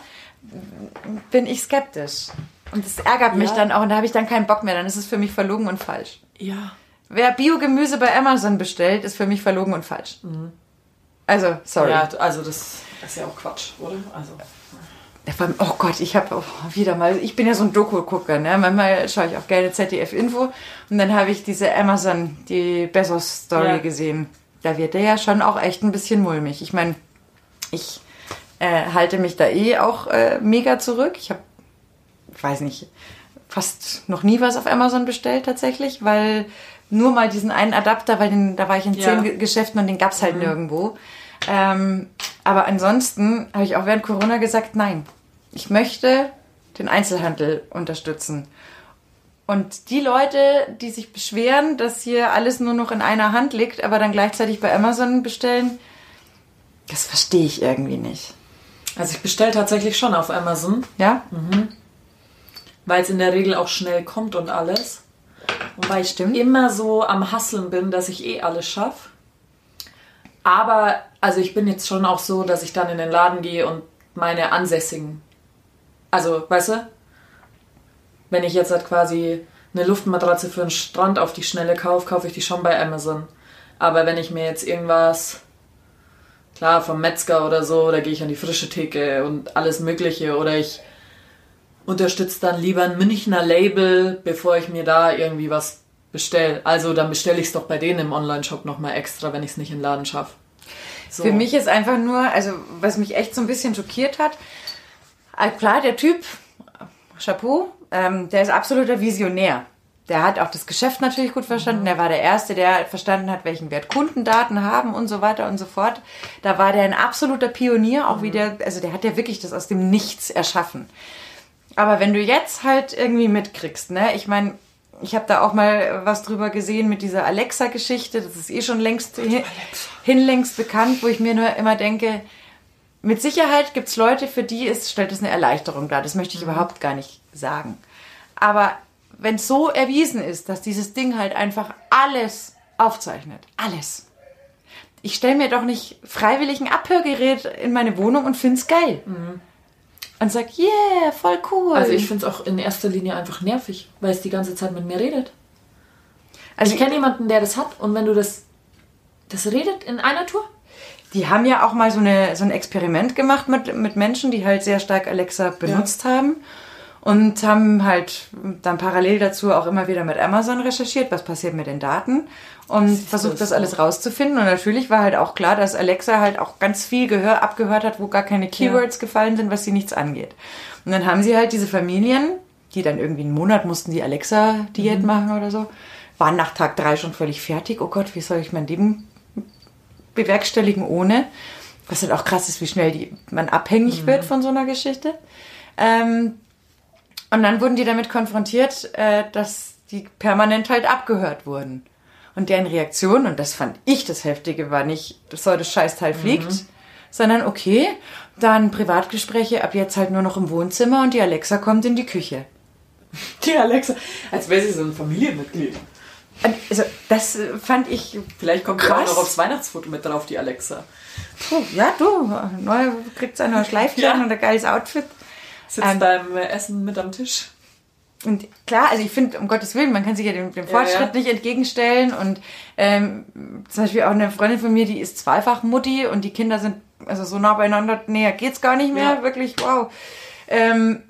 bin ich skeptisch. Und das ärgert mich Ja. dann auch und da habe ich dann keinen Bock mehr. Dann ist es für mich verlogen und falsch. Ja. Wer Biogemüse bei Amazon bestellt, ist für mich verlogen und falsch. Also, sorry. Ja, also das ist ja auch Quatsch, oder? Also. Allem, Oh Gott, ich habe oh, wieder mal, ich bin ja so ein Doku-Gucker, ne? Manchmal schaue ich auch gerne ZDF-Info und dann habe ich diese Amazon, die Bezos-Story Ja. gesehen. Da wird der ja schon auch echt ein bisschen mulmig. Ich meine, ich äh, halte mich da eh auch äh, mega zurück. Ich habe, ich weiß nicht, fast noch nie was auf Amazon bestellt tatsächlich, weil nur mal diesen einen Adapter, weil den, da war ich in zehn Ge- Geschäften und den gab's halt nirgendwo. Ähm, aber ansonsten habe ich auch während Corona gesagt, nein, ich möchte den Einzelhandel unterstützen. Und die Leute, die sich beschweren, dass hier alles nur noch in einer Hand liegt, aber dann gleichzeitig bei Amazon bestellen, das verstehe ich irgendwie nicht. Also ich bestelle tatsächlich schon auf Amazon, Ja? weil es in der Regel auch schnell kommt und alles. Und weil ich Stimmt. immer so am Hasseln bin, dass ich eh alles schaffe. Aber, also ich bin jetzt schon auch so, dass ich dann in den Laden gehe und meine Ansässigen, also, weißt du, wenn ich jetzt halt quasi eine Luftmatratze für den Strand auf die Schnelle kaufe, kaufe ich die schon bei Amazon. Aber wenn ich mir jetzt irgendwas, klar, vom Metzger oder so, da gehe ich an die frische Theke und alles Mögliche. Oder ich unterstütze dann lieber ein Münchner Label, bevor ich mir da irgendwie was bestelle. Also dann bestelle ich es doch bei denen im Online-Shop nochmal extra, wenn ich es nicht im Laden schaffe. So. Für mich ist einfach nur, also was mich echt so ein bisschen schockiert hat, klar, der Typ, Chapeau, ähm, der ist absoluter Visionär. Der hat auch das Geschäft natürlich gut verstanden. Der war der Erste, der verstanden hat, welchen Wert Kundendaten haben und so weiter und so fort. Da war der ein absoluter Pionier, auch wie der, also der hat ja wirklich das aus dem Nichts erschaffen. Aber wenn du jetzt halt irgendwie mitkriegst, ne, ich meine, ich habe da auch mal was drüber gesehen mit dieser Alexa-Geschichte. Das ist eh schon längst hin, hinlängst bekannt, wo ich mir nur immer denke, mit Sicherheit gibt's Leute, für die ist, stellt es eine Erleichterung dar. Das möchte ich überhaupt gar nicht sagen. Aber wenn es so erwiesen ist, dass dieses Ding halt einfach alles aufzeichnet, alles. Ich stelle mir doch nicht freiwillig ein Abhörgerät in meine Wohnung und find's geil. Und sag, yeah, voll cool. Also ich finde es auch in erster Linie einfach nervig, weil es die ganze Zeit mit mir redet. also Ich kenne jemanden, der das hat und wenn du das, das redet in einer Tour? Die haben ja auch mal so, eine, so ein Experiment gemacht mit, mit Menschen, die halt sehr stark Alexa benutzt haben. Und haben halt dann parallel dazu auch immer wieder mit Amazon recherchiert, was passiert mit den Daten und versucht das das alles rauszufinden. Und natürlich war halt auch klar, dass Alexa halt auch ganz viel Gehör abgehört hat, wo gar keine Keywords gefallen sind, was sie nichts angeht. Und dann haben sie halt diese Familien, die dann irgendwie einen Monat mussten die Alexa-Diät machen oder so, waren nach Tag drei schon völlig fertig. Oh Gott, wie soll ich mein Leben bewerkstelligen ohne. Was halt auch krass ist, wie schnell die, man abhängig wird von so einer Geschichte. Ähm, und dann wurden die damit konfrontiert, äh, dass die permanent halt abgehört wurden. Und deren Reaktion, und das fand ich das Heftige, war nicht, soll das Scheißteil fliegt, Mhm. sondern okay, dann Privatgespräche ab jetzt halt nur noch im Wohnzimmer und die Alexa kommt in die Küche. Die Alexa, als wäre sie so ein Familienmitglied. Und Also, das äh, fand ich, Vielleicht kommt sie auch Krass. noch aufs Weihnachtsfoto mit drauf, die Alexa. puh, ja du, neu, kriegt ein neues Schleifchen Ja. und ein geiles Outfit. Sitzt Ähm, beim äh, Essen mit am Tisch. Und klar, also ich finde, um Gottes Willen, man kann sich ja dem, dem Fortschritt ja. nicht entgegenstellen. Und ähm, zum Beispiel auch eine Freundin von mir, die ist zweifach Mutti und die Kinder sind also so nah beieinander, näher geht's gar nicht mehr, Ja. wirklich, wow. Ähm,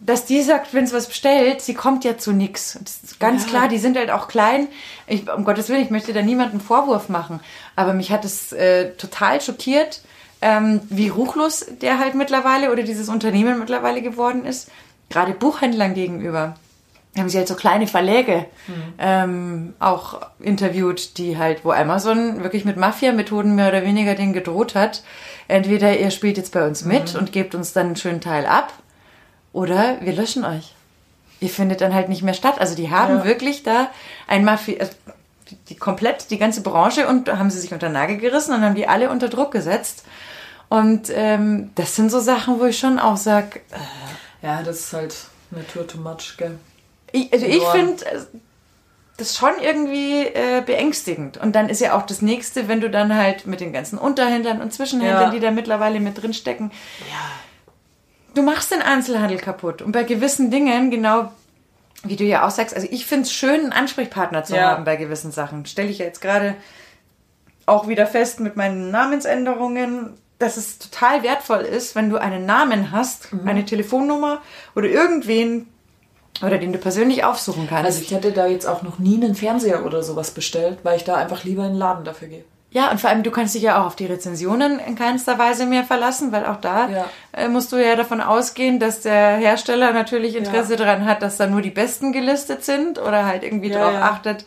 dass die sagt, wenn sie was bestellt, sie kommt ja zu ist ganz Ja. klar, die sind halt auch klein. Ich, um Gottes Willen, ich möchte da niemanden Vorwurf machen. Aber mich hat es äh, total schockiert, ähm, wie ruchlos der halt mittlerweile oder dieses Unternehmen mittlerweile geworden ist. Gerade Buchhändlern gegenüber. Haben sie halt so kleine Verläge ähm, auch interviewt, die halt, wo Amazon wirklich mit Mafia-Methoden mehr oder weniger denen gedroht hat. Entweder ihr spielt jetzt bei uns mit und gebt uns dann einen schönen Teil ab oder wir löschen euch. Ihr findet dann halt nicht mehr statt. Also die haben Ja. wirklich da ein Mafia, also die, komplett die ganze Branche und haben sie sich unter den Nagel gerissen und haben die alle unter Druck gesetzt. Und ähm, das sind so Sachen, wo ich schon auch sag, Ja, das ist halt eine Tour too much, gell? ich, also ich Ja. finde äh, das schon irgendwie äh, beängstigend. Und dann ist ja auch das nächste, wenn du dann halt mit den ganzen Unterhändlern und Zwischenhändlern, Ja. die da mittlerweile mit drin stecken, du machst den Einzelhandel kaputt. Und bei gewissen Dingen, genau wie du ja auch sagst, also ich finde es schön, einen Ansprechpartner zu Ja. haben bei gewissen Sachen. Stelle ich ja jetzt gerade auch wieder fest mit meinen Namensänderungen, dass es total wertvoll ist, wenn du einen Namen hast, Mhm. eine Telefonnummer oder irgendwen, oder den du persönlich aufsuchen kannst. Also ich hätte da jetzt auch noch nie einen Fernseher oder sowas bestellt, weil ich da einfach lieber in den Laden dafür gehe. Ja, und vor allem, du kannst dich ja auch auf die Rezensionen in keinster Weise mehr verlassen, weil auch da Ja. äh, musst du ja davon ausgehen, dass der Hersteller natürlich Interesse Ja. daran hat, dass da nur die Besten gelistet sind oder halt irgendwie Ja, darauf achtet,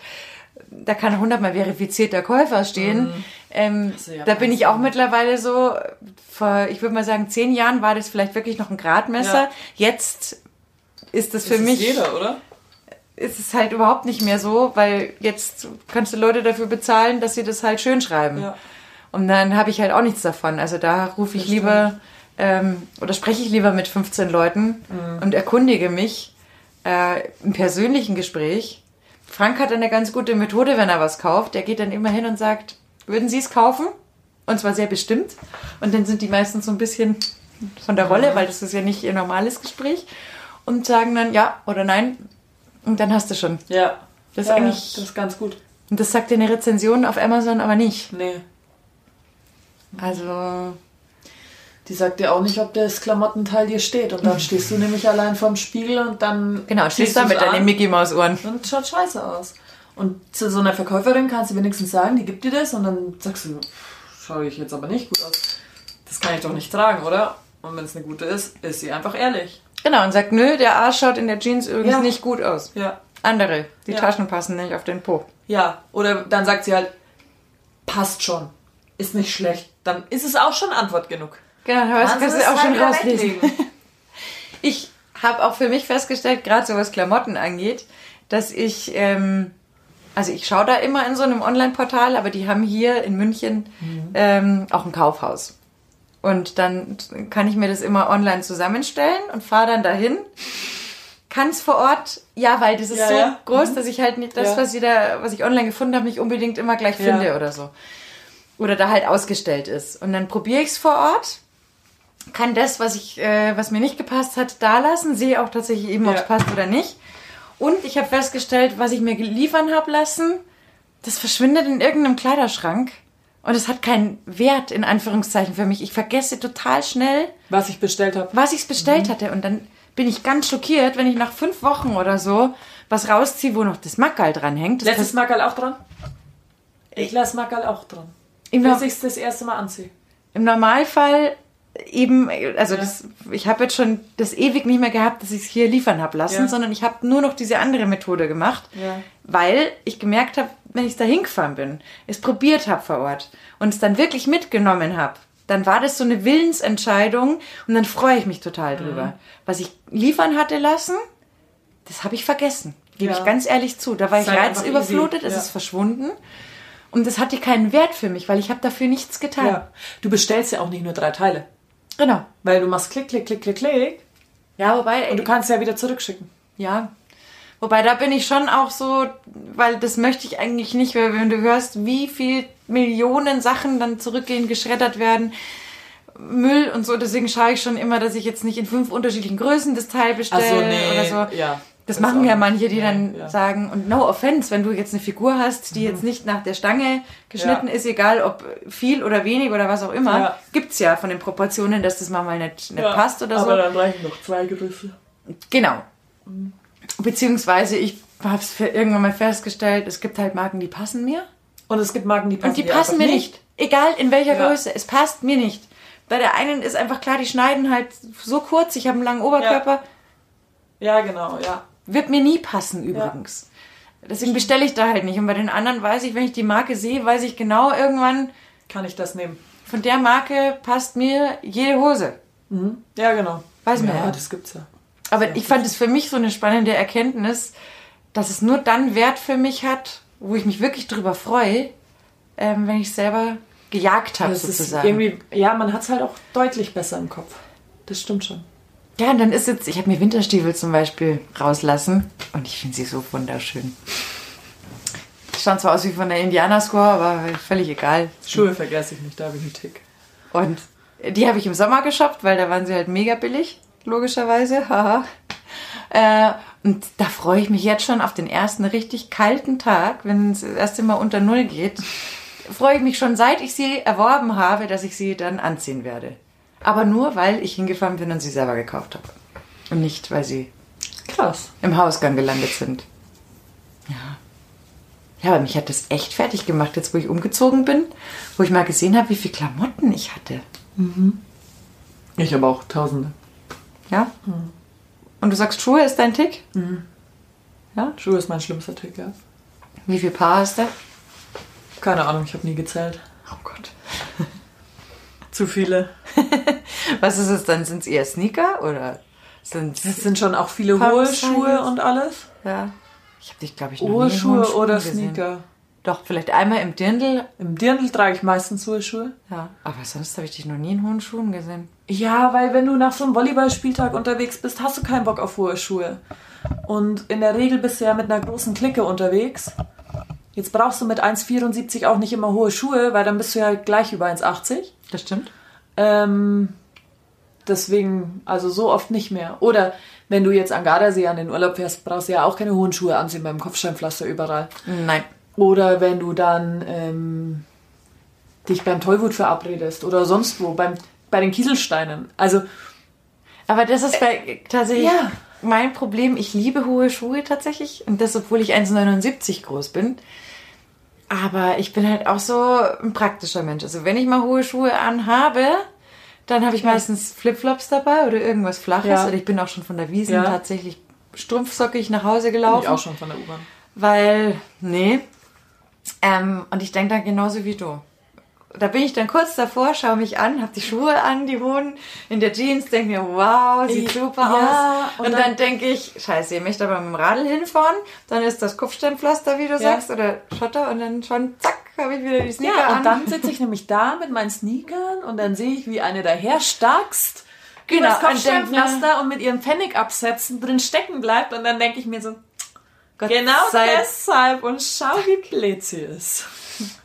da kann hundertmal verifizierter Käufer stehen. Ähm, Also ja, da bin ich auch mittlerweile so, vor, ich würde mal sagen, zehn Jahren war das vielleicht wirklich noch ein Gradmesser. Ja. Jetzt ist das für ist mich jeder, oder? Ist es halt überhaupt nicht mehr so, weil jetzt kannst du Leute dafür bezahlen, dass sie das halt schön schreiben. Ja. Und dann habe ich halt auch nichts davon. Also da rufe ich lieber ähm, oder spreche ich lieber mit 15 Leuten Mhm. und erkundige mich äh, im persönlichen Gespräch. Frank hat eine ganz gute Methode, wenn er was kauft. Der geht dann immer hin und sagt, würden Sie es kaufen? Und zwar sehr bestimmt. Und dann sind die meistens so ein bisschen von der Rolle, weil das ist ja nicht ihr normales Gespräch. Und sagen dann ja oder nein. Und dann hast du schon. Ja. Das ist ja, eigentlich- Das ist ganz gut. Und das sagt dir eine Rezension auf Amazon aber nicht. Nee. Also, Die sagt dir auch nicht, ob das Klamottenteil dir steht. Und dann stehst du nämlich allein vorm Spiegel und dann. genau, stehst du's mit deinen Mickey Maus Ohren. Und schaut scheiße aus. Und zu so einer Verkäuferin kannst du wenigstens sagen, die gibt dir das und dann sagst du, schaue ich jetzt aber nicht gut aus. Das kann ich doch nicht tragen, oder? Und wenn es eine gute ist, ist sie einfach ehrlich. Genau, und sagt, nö, der Arsch schaut in der Jeans übrigens Ja. nicht gut aus. Ja. Andere, die Ja. Taschen passen nicht auf den Po. Ja. Oder dann sagt sie halt, passt schon. Ist nicht schlecht. Dann ist es auch schon Antwort genug. Genau, aber das Kannst du auch schon rauslesen. Ich habe auch für mich festgestellt, gerade so was Klamotten angeht, dass ich, ähm, also ich schaue da immer in so einem Online-Portal, aber die haben hier in München ähm, auch ein Kaufhaus. Und dann kann ich mir das immer online zusammenstellen und fahre dann dahin. Kann es vor Ort, ja, weil das ist Ja, so ja. groß, dass ich halt nicht das, Ja. was, ich da, was ich online gefunden habe, nicht unbedingt immer gleich finde oder so. Oder da halt ausgestellt ist. Und dann probiere ich es vor Ort kann das, was ich, äh, was mir nicht gepasst hat, da lassen, sehe auch tatsächlich eben, ob es passt oder nicht. Und ich habe festgestellt, was ich mir liefern habe lassen, das verschwindet in irgendeinem Kleiderschrank. Und es hat keinen Wert, in Anführungszeichen, für mich. Ich vergesse total schnell, Was ich bestellt habe. was ich bestellt hatte. Und dann bin ich ganz schockiert, wenn ich nach fünf Wochen oder so was rausziehe, wo noch das Mackerl dran hängt. Das Letztes Mackerl auch dran? Ich lasse Mackerl auch dran. Im, Bis ich es das erste Mal anziehe. Im Normalfall eben, also Ja. das, ich habe jetzt schon das ewig nicht mehr gehabt, dass ich es hier liefern habe lassen, Ja. sondern ich habe nur noch diese andere Methode gemacht, Ja. weil ich gemerkt habe, wenn ich da hingefahren bin, es probiert habe vor Ort und es dann wirklich mitgenommen habe, dann war das so eine Willensentscheidung und dann freue ich mich total drüber. Was ich liefern hatte lassen, das habe ich vergessen. Gebe Ja. ich ganz ehrlich zu. Da war ich reizüberflutet, es ja. ist verschwunden. Und das hatte keinen Wert für mich, weil ich habe dafür nichts getan. Ja. Du bestellst ja auch nicht nur drei Teile. Genau. Weil du machst Klick, Klick, Klick, Klick, Klick. Ja, wobei, Und du kannst ja wieder zurückschicken. ja. Wobei, da bin ich schon auch so, weil das möchte ich eigentlich nicht, weil wenn du hörst, wie viel Millionen Sachen dann zurückgehen, geschreddert werden, Müll und so, deswegen schaue ich schon immer, dass ich jetzt nicht in fünf unterschiedlichen Größen das Teil bestelle oder so. Ja. Das machen ja manche, die Nee, dann ja. Mhm. sagen, und no offense, wenn du jetzt eine Figur hast, die jetzt nicht nach der Stange geschnitten Ja. ist, egal ob viel oder wenig oder was auch immer, Ja. gibt's ja von den Proportionen, dass das mal nicht, nicht Ja, passt oder so. Aber dann reichen noch zwei Größe. Genau. Beziehungsweise ich habe es irgendwann mal festgestellt, es gibt halt Marken, die passen mir Und es gibt Marken, die passen und die passen mir einfach nicht. Egal in welcher Ja. Größe, es passt mir nicht. Bei der einen ist einfach klar, die schneiden halt so kurz, ich habe einen langen Oberkörper, Ja, genau, ja. wird mir nie passen übrigens. Deswegen bestelle ich da halt nicht. Und bei den anderen weiß ich, wenn ich die Marke sehe, weiß ich genau irgendwann, Kann ich das nehmen? von der Marke passt mir jede Hose. Ja, genau. Weiß man ja. ja. das gibt's ja. Aber ich fand es für mich so eine spannende Erkenntnis, dass es nur dann Wert für mich hat, wo ich mich wirklich drüber freue, ähm, wenn ich selber gejagt habe, sozusagen. irgendwie, ja, man hat's halt auch deutlich besser im Kopf. Das stimmt schon. Ja, und dann ist jetzt, ich habe mir Winterstiefel zum Beispiel rauslassen und ich finde sie so wunderschön. Die schauen zwar aus wie von der Indiana Score, aber völlig egal. Schuhe vergesse ich nicht, da habe ich einen Tick. Und die habe ich im Sommer geshoppt, weil da waren sie halt mega billig, logischerweise. Haha. äh, und da freue ich mich jetzt schon auf den ersten richtig kalten Tag, wenn es das erste Mal unter Null geht. Freue ich mich schon, seit ich sie erworben habe, dass ich sie dann anziehen werde. Aber nur, weil ich hingefahren bin und sie selber gekauft habe. Und nicht, weil sie Krass. im Hausgang gelandet sind. Ja. Ja, aber mich hat das echt fertig gemacht, jetzt wo ich umgezogen bin, wo ich mal gesehen habe, wie viel Klamotten ich hatte. Ich habe auch Tausende. Ja? Und du sagst, Schuhe ist dein Tick? Ja? Schuhe ist mein schlimmster Tick, ja. Wie viel Paar hast du? Keine Ahnung, ich habe nie gezählt. Oh Gott. Zu viele. Was ist es dann? Sind es eher Sneaker oder sind Es sind schon auch viele hohe Schuhe und alles. Ja. Ich habe dich, glaube ich, noch Hohe Schuhe oder gesehen. Doch, vielleicht einmal im Dirndl. Im Dirndl trage ich meistens hohe Schuhe. Ja. Aber sonst habe ich dich noch nie in hohen Schuhen gesehen. Ja, weil wenn du nach so einem Volleyballspieltag unterwegs bist, hast du keinen Bock auf hohe Schuhe. Und in der Regel bist du ja mit einer großen Clique unterwegs. Jetzt brauchst du mit 1,74 auch nicht immer hohe Schuhe, weil dann bist du ja gleich über 1,80. Das stimmt. Ähm, deswegen, also so oft nicht mehr. Oder wenn du jetzt an Gardasee an den Urlaub fährst, brauchst du ja auch keine hohen Schuhe anziehen beim Kopfsteinpflaster überall. Nein. Oder wenn du dann ähm, dich beim Tollwut verabredest oder sonst wo, beim, bei den Kieselsteinen. Also, Aber das ist bei, tatsächlich Ja. mein Problem. Ich liebe hohe Schuhe tatsächlich. Und das, obwohl ich 1,79 groß bin. Aber ich bin halt auch so ein praktischer Mensch. Also wenn ich mal hohe Schuhe anhabe, dann habe ich meistens Flipflops dabei oder irgendwas Flaches. Ja. Oder ich bin auch schon von der Wiesen Ja. tatsächlich strumpfsockig nach Hause bin gelaufen. ich auch schon von der U-Bahn. Weil, nee. Ähm, und ich denke dann genauso wie du. Da bin ich dann kurz davor, schaue mich an, habe die Schuhe an, die hohen in der Jeans, denke mir, wow, sieht super ja, aus. Und, und dann, dann- denke ich, scheiße, ihr möchtet aber mit dem Radl hinfahren, dann ist das Kopfsteinpflaster, wie du sagst, oder Schotter und dann schon, zack, habe ich wieder die Sneaker Ja, an. und dann sitze ich nämlich da mit meinen Sneakern und dann sehe ich, wie eine daher starkst, Genau, genau, das und Kopfsteinpflaster und mit ihrem Pfennig absetzen drin stecken bleibt und dann denke ich mir so, Gott genau sei- deshalb und schau, wie blöd sie ist.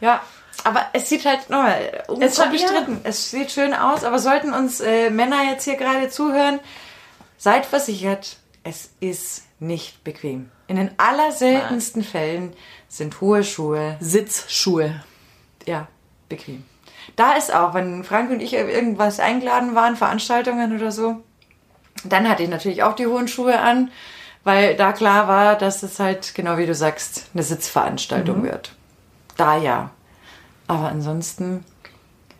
Ja, aber es sieht halt nochmal unbestritten. Es sieht schön aus, aber sollten uns äh, Männer jetzt hier gerade zuhören, seid versichert, es ist nicht bequem. In den allerseltensten Fällen sind hohe Schuhe Sitzschuhe. ja bequem. Da ist auch, wenn Frank und ich irgendwas eingeladen waren, Veranstaltungen oder so, dann hatte ich natürlich auch die hohen Schuhe an, weil da klar war, dass es halt, genau wie du sagst, eine Sitzveranstaltung wird. Da ja. Aber ansonsten,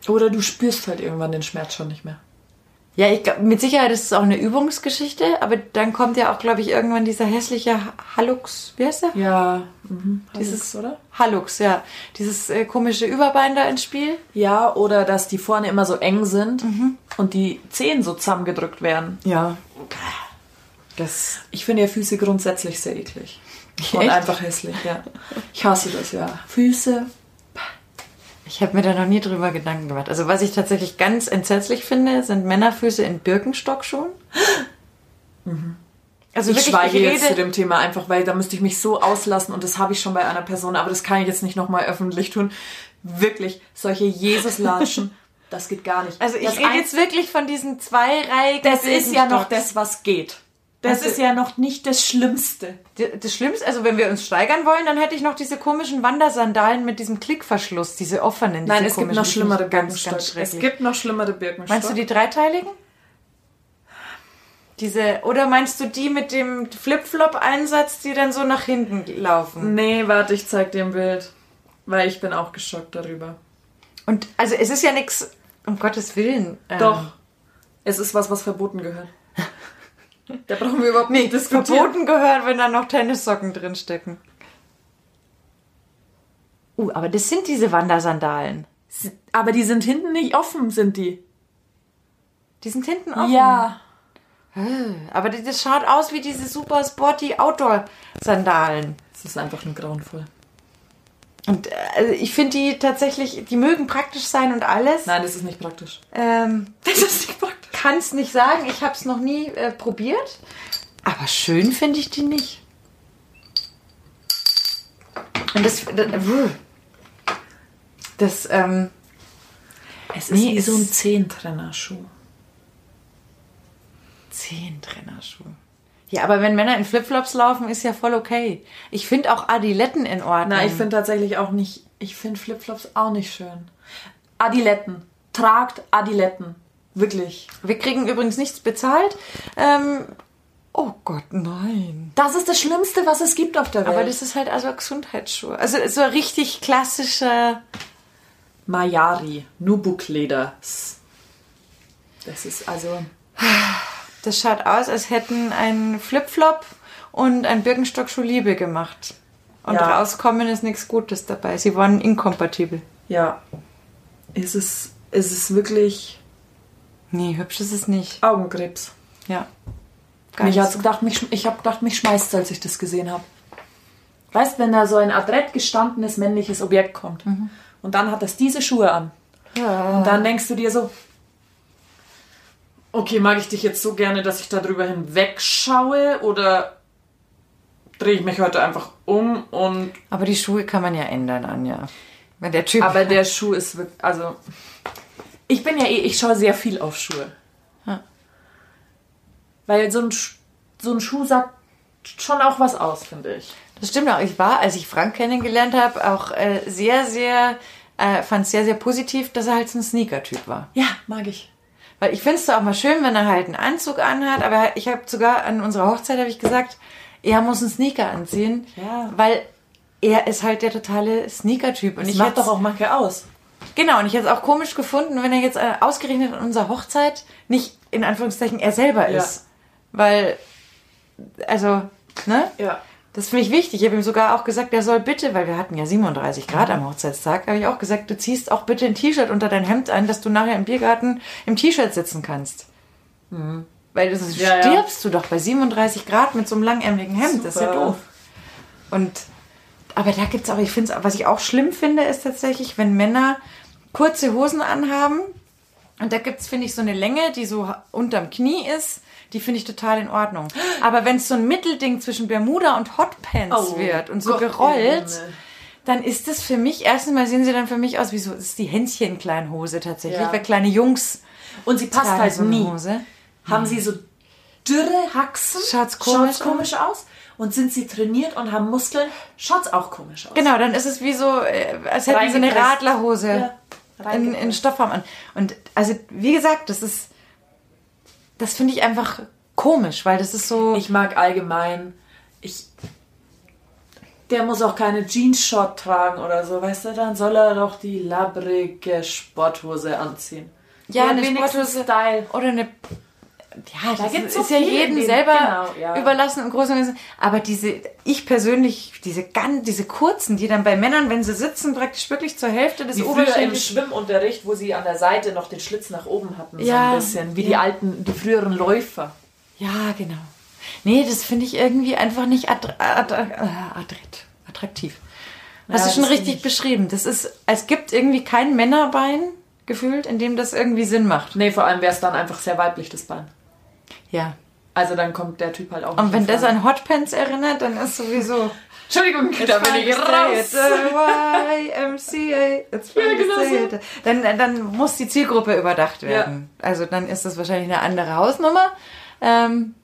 Oder du spürst halt irgendwann den Schmerz schon nicht mehr. ja, ich glaub, mit Sicherheit ist es auch eine Übungsgeschichte, aber dann kommt ja auch, glaube ich, irgendwann dieser hässliche Hallux, wie heißt der? Ja, mhm. Dieses- dieses, oder? Hallux, ja. Dieses äh, komische Überbein da ins Spiel. Ja, oder dass die vorne immer so eng sind und die Zehen so zusammengedrückt werden. Ja. Das Ich finde ja Füße grundsätzlich sehr eklig. Und Echt? einfach hässlich, ja. Ich hasse das, ja. Füße. Ich habe mir da noch nie drüber Gedanken gemacht. Also was ich tatsächlich ganz entsetzlich finde, sind Männerfüße in Birkenstockschuhen. Also Ich wirklich, schweige ich jetzt zu dem Thema einfach, weil da müsste ich mich so auslassen und das habe ich schon bei einer Person, aber das kann ich jetzt nicht nochmal öffentlich tun. Wirklich, solche Jesuslatschen, das geht gar nicht. also ich das rede jetzt wirklich von diesen zweireihigen Das ist ja noch das, was geht. Das Also- ist ja noch nicht das Schlimmste. Das Schlimmste, also wenn wir uns steigern wollen, dann hätte ich noch diese komischen Wandersandalen mit diesem Klickverschluss, diese offenen. Nein, diese es gibt komischen, noch die schlimmere ganz, ganz Es gibt noch schlimmere Birkenstock. Meinst du die dreiteiligen? Diese, oder meinst du die mit dem Flip-Flop-Einsatz, die dann so nach hinten laufen? Nee, warte, ich zeig dir ein Bild. Weil ich bin auch geschockt darüber. Und also es ist ja nichts, um Gottes Willen. ähm, Doch. Es ist was, was verboten gehört. Da brauchen wir überhaupt Nee, nicht das diskutieren. verboten gehört, wenn da noch Tennissocken drin stecken. Uh, aber das sind diese Wandersandalen. Aber die sind hinten nicht offen, sind die. Die sind hinten offen. Ja. Aber das das schaut aus wie diese super sporty Outdoor-Sandalen. Es ist einfach nur grauenvoll. Und äh, also ich finde die tatsächlich, die mögen praktisch sein und alles. Nein, das ist nicht praktisch. Ähm, Das ist nicht praktisch. Kann es nicht sagen, ich habe es noch nie äh, probiert. Aber schön finde ich die nicht. Und das, das, das ähm, Es ist Nee, wie so ein Zehntrennerschuh. Zehntrennerschuh. Ja, aber wenn Männer in Flipflops laufen, ist ja voll okay. Ich finde auch Adiletten in Ordnung. Na, ich finde tatsächlich auch nicht, ich finde Flipflops auch nicht schön. Adiletten. Tragt Adiletten. Wirklich. Wir kriegen übrigens nichts bezahlt. Ähm, oh Gott, nein. Das ist das Schlimmste, was es gibt auf der Welt. Aber das ist halt also Gesundheitsschuhe. Also so richtig klassische. Mayari. Nubuk-Leder. Das ist also... Das schaut aus, als hätten ein Flipflop und ein Birkenstock-Schuh Liebe gemacht. Und Ja. rauskommen ist nichts Gutes dabei. Sie waren inkompatibel. Ja. Es ist, es ist wirklich Nee, hübsch ist es nicht. Augenkrebs. Ja. Gar Mich hat's gedacht, mich, ich habe gedacht, mich schmeißt als ich das gesehen habe. Weißt, wenn da so ein adrett gestandenes männliches Objekt kommt und dann hat es diese Schuhe an und dann denkst du dir so, okay, mag ich dich jetzt so gerne, dass ich da drüber hinwegschaue oder drehe ich mich heute einfach um und Aber die Schuhe kann man ja ändern, Anja. Wenn der Typ. aber der Schuh ist wirklich, also ich bin ja eh, ich schaue sehr viel auf Schuhe. Ja. Weil so ein, so ein Schuh sagt schon auch was aus, finde ich. Das stimmt auch. Ich war, als ich Frank kennengelernt habe, auch äh, sehr, sehr, äh, fand es sehr, sehr positiv, dass er halt so ein Sneaker-Typ war. Ja, mag ich. Weil ich finde es auch mal schön, wenn er halt einen Anzug anhat, aber ich habe sogar an unserer Hochzeit habe ich gesagt, er muss einen Sneaker anziehen, Ja. weil er ist halt der totale Sneaker-Typ. Und Das ich macht doch auch manche aus. Genau, und ich hätte es auch komisch gefunden, wenn er jetzt äh, ausgerechnet an unserer Hochzeit nicht in Anführungszeichen er selber Ja. ist. Weil, also, ne? Ja. Das finde ich wichtig. Ich habe ihm sogar auch gesagt, er soll bitte, weil wir hatten ja 37 Grad am Hochzeitstag, habe ich auch gesagt, du ziehst auch bitte ein T-Shirt unter dein Hemd an, dass du nachher im Biergarten im T-Shirt sitzen kannst. Weil das Ja, ja. stirbst du doch bei 37 Grad mit so einem langärmeligen Hemd. Das ist ja Super. doof. Und aber da gibt's auch, ich finde was ich auch schlimm finde, ist tatsächlich, wenn Männer kurze Hosen anhaben. Und da gibt's finde ich, so eine Länge, die so unterm Knie ist. Die finde ich total in Ordnung. Aber wenn es so ein Mittelding zwischen Bermuda und Hotpants Oh, wird und so Gott gerollt, Himmel. dann ist das für mich, erstens mal sehen sie dann für mich aus wie so, ist die Händchen-Kleinhose tatsächlich, Ja. weil kleine Jungs Und sie passt halt so nie. Hose. Haben sie so dürre Haxen? Schaut's komisch Schaut's komisch aus. Und sind sie trainiert und haben Muskeln? Schaut's auch komisch aus. Genau, dann ist es wie so, äh, als hätten sie eine. Radlerhose Ja, in, in. Stoffform an. Und also, wie gesagt, das ist, das finde ich einfach komisch, weil das ist so, Ich mag allgemein, ich, der muss auch keine Jeans-Short tragen oder so, weißt du, dann soll er doch die labbrige Sporthose anziehen. ja, eine Sporthose Style. oder eine, ja, das gibt's ist, so ist ja jedem die- selber genau, ja. überlassen im Großen und Ganzen. Aber diese, ich persönlich, diese ganz, diese kurzen, die dann bei Männern, wenn sie sitzen, praktisch wirklich zur Hälfte des früher im Oberschenkels Schwimmunterricht, wo sie an der Seite noch den Schlitz nach oben hatten, so Ja, ein bisschen, wie die ja. alten, die früheren Läufer. Ja, genau. Nee, das finde ich irgendwie einfach nicht attra attra äh, attraktiv. Hast Ja, du schon richtig beschrieben. Das ist, es gibt irgendwie kein Männerbein gefühlt, in dem das irgendwie Sinn macht. Nee, vor allem wäre es dann einfach sehr weiblich, das Bein. Ja. Also dann kommt der Typ halt auch Und wenn das an Hotpants erinnert, dann ist sowieso. Entschuldigung, da bin ich raus. YMCA. It's fun Ja, genau. Dann, dann muss die Zielgruppe überdacht werden. Also dann ist das wahrscheinlich eine andere Hausnummer. Ähm,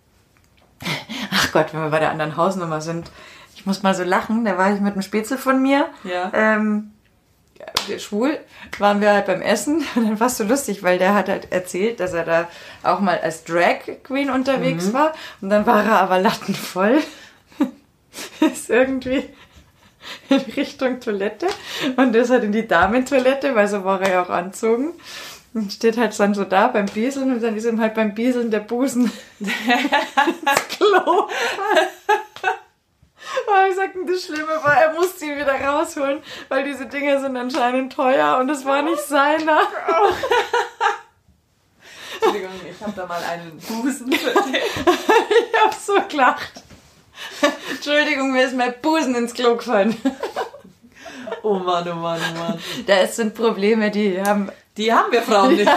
ach Gott, wenn wir bei der anderen Hausnummer sind. Ich muss mal so lachen. Da war ich mit einem Spätzle von mir. Ja. Ähm, ja, schwul waren wir halt beim Essen und dann war es so lustig, weil der hat halt erzählt, dass er da auch mal als Drag Queen unterwegs war und dann war er aber lattenvoll. ist irgendwie in Richtung Toilette und ist halt in die Damentoilette, weil so war er ja auch anzogen. Und steht halt dann so da beim Bieseln und dann ist ihm halt beim Bieseln der Busen ins Klo. Aber ich sagte, das Schlimme war, er musste ihn wieder rausholen, weil diese Dinger sind anscheinend teuer und es war nicht seiner. Entschuldigung, ich habe da mal einen Busen. Ich hab so gelacht. Entschuldigung, mir ist mein Busen ins Klo gefallen. oh Mann, oh Mann, oh Mann. Das sind Probleme, die haben Die haben wir Frauen nicht.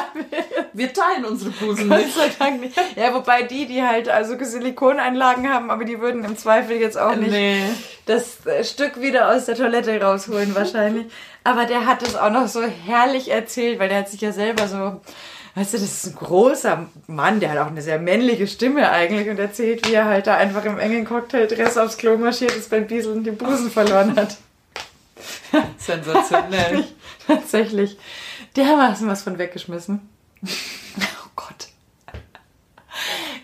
Wir teilen unsere Busen Gott nicht. sei Dank nicht. Ja, wobei die, die halt also Silikoneinlagen haben, aber die würden im Zweifel jetzt auch nicht Nee. das äh, Stück wieder aus der Toilette rausholen wahrscheinlich. Aber der hat es auch noch so herrlich erzählt, weil der hat sich ja selber so, weißt du, das ist ein großer Mann, der hat auch eine sehr männliche Stimme eigentlich und erzählt, wie er halt da einfach im engen Cocktaildress aufs Klo marschiert ist beim Bieseln den Busen verloren hat. Sensationell. Tatsächlich. Dermaßen was von weggeschmissen. Oh Gott.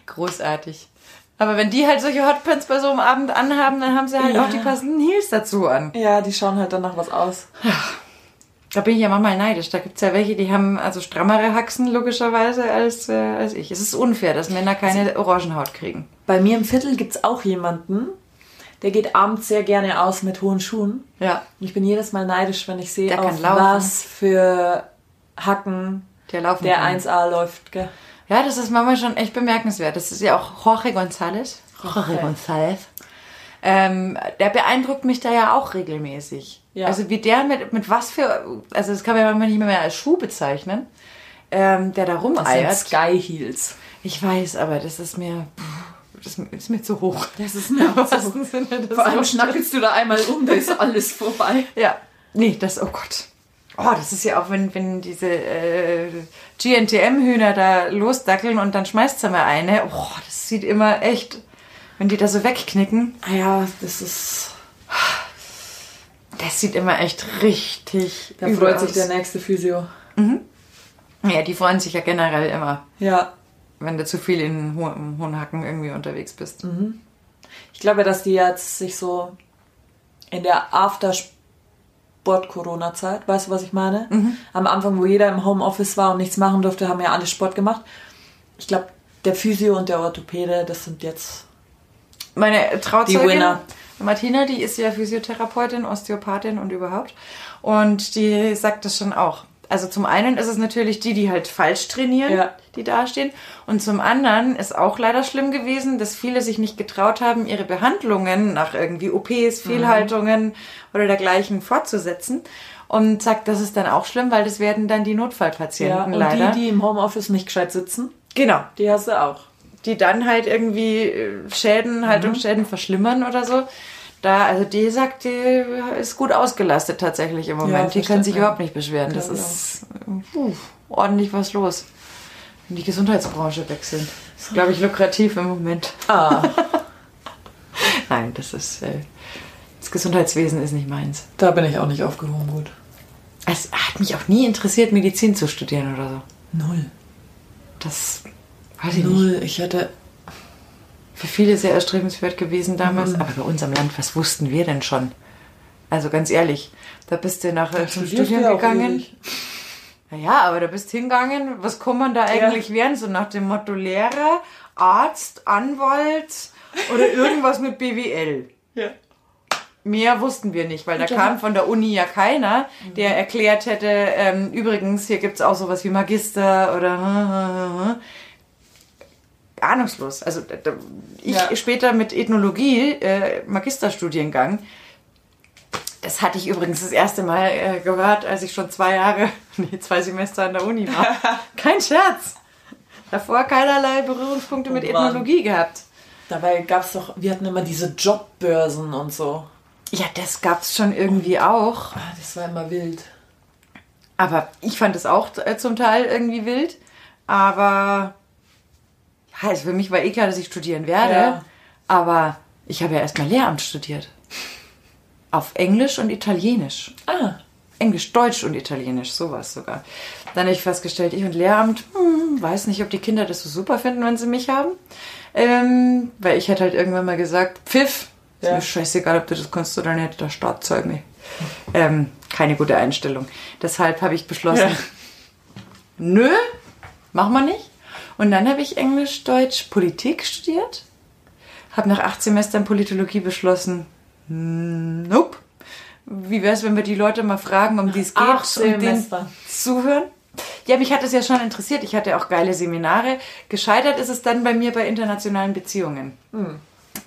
Großartig. Aber wenn die halt solche Hotpants bei so einem Abend anhaben, dann haben sie halt Ja. auch die passenden Heels dazu an. Ja, die schauen halt danach was aus. Da bin ich ja manchmal neidisch. Da gibt's ja welche, die haben also strammere Haxen logischerweise als, äh, als ich. Es ist unfair, dass Männer keine Orangenhaut kriegen. Bei mir im Viertel gibt's auch jemanden, der geht abends sehr gerne aus mit hohen Schuhen. Ja. Und ich bin jedes Mal neidisch, wenn ich sehe, auf was für Hacken Der laufen der kann. 1A läuft. Gell? Ja, das ist manchmal schon echt bemerkenswert. Das ist ja auch Jorge González. Jorge González. Ähm, der beeindruckt mich da ja auch regelmäßig. Ja. Also wie der mit, mit was für, also das kann man ja manchmal nicht mehr als Schuh bezeichnen, ähm, der da Das sind rumeiert. Sky Heels. Ich weiß, aber das ist mir, das ist mir zu hoch. Das ist mir Im wahrsten Sinne des Vor allem schnackelst du da einmal um, da ist alles vorbei. Ja, nee, das, oh Gott. Oh, das ist ja auch, wenn, wenn diese äh, GNTM-Hühner da losdackeln und dann schmeißt sie mal eine. Oh, das sieht immer echt, wenn die da so wegknicken, Ah Ja, das ist. das sieht immer echt richtig Da freut sich aus. der nächste Physio. Ja, die freuen sich ja generell immer, Ja. wenn du zu viel in Ho hohen Hacken irgendwie unterwegs bist. Ich glaube, dass die jetzt sich so in der Aftersport-Corona-Zeit, weißt du, was ich meine? Am Anfang, wo jeder im Homeoffice war und nichts machen durfte, haben ja alle Sport gemacht. Ich glaube, der Physio und der Orthopäde, das sind jetzt. Meine Trauzeugin, Die Winner. Martina, die ist ja Physiotherapeutin, Osteopathin und überhaupt. Und die sagt das schon auch. Also zum einen ist es natürlich die, die halt falsch trainieren, Ja. die dastehen. Und zum anderen ist auch leider schlimm gewesen, dass viele sich nicht getraut haben, ihre Behandlungen nach irgendwie OPs, Fehlhaltungen oder dergleichen fortzusetzen. Und sagt, das ist dann auch schlimm, weil das werden dann die Notfallpatienten Ja, und leider. die, die im Homeoffice nicht gescheit sitzen, genau, die hast du auch. die dann halt irgendwie äh, Schäden, Haltungsschäden verschlimmern oder so. Da, also die sagt, die ist gut ausgelastet tatsächlich im Moment. die kann sich überhaupt nicht beschweren. Das Glaub ich ist puh, ordentlich was los. In die Gesundheitsbranche wechseln. Das ist, glaube ich, lukrativ im Moment. Ah, Nein, das ist, äh, das Gesundheitswesen ist nicht meins. da bin ich auch nicht aufgehoben gut. Es hat mich auch nie interessiert, Medizin zu studieren oder so. Null. Das weiß ich nicht. Null. Ich hätte. Für viele sehr erstrebenswert gewesen damals. Mhm. Aber bei uns am Land, was wussten wir denn schon? Also ganz ehrlich, da bist du nachher zum Studium ja gegangen. Naja, aber da bist hingegangen. Was kann man da eigentlich werden? So nach dem Motto Lehrer, Arzt, Anwalt oder irgendwas mit BWL. Ja. Mehr wussten wir nicht, weil da kam von der Uni ja keiner, der erklärt hätte, ähm, übrigens, hier gibt's auch sowas wie Magister oder ahnungslos. Also ich Ja. später mit Ethnologie, äh, Magisterstudiengang, das hatte ich übrigens das erste Mal äh, gehört, als ich schon zwei Jahre, nee, zwei Semester an der Uni war. Kein Scherz. Davor keinerlei Berührungspunkte mit Oh Mann. Ethnologie gehabt. Dabei gab es doch, wir hatten immer diese Jobbörsen und so. Ja, das gab's schon irgendwie auch. Ah, das war immer wild. Aber ich fand es auch äh, zum Teil irgendwie wild. Aber also für mich war eh klar, dass ich studieren werde. Ja. Aber ich habe ja erstmal Lehramt studiert. Auf Englisch und Italienisch. Ah, Englisch, Deutsch und Italienisch, sowas sogar. Dann habe ich festgestellt, ich und Lehramt, hm, weiß nicht, ob die Kinder das so super finden, wenn sie mich haben. Ähm, weil ich hätte halt irgendwann mal gesagt, Pfiff, ist Ja. mir scheißegal, ob du das kannst oder nicht, der Staat zahlt mich. Ähm, keine gute Einstellung. Deshalb habe ich beschlossen, Ja. nö, machen wir nicht. Und dann habe ich Englisch, Deutsch, Politik studiert. Habe nach acht Semestern Politologie beschlossen, hm, nope. Wie wäre es, wenn wir die Leute mal fragen, um die es geht, Acht und denen zuhören? Ja, mich hat es ja schon interessiert. Ich hatte auch geile Seminare. Gescheitert ist es dann bei mir bei internationalen Beziehungen.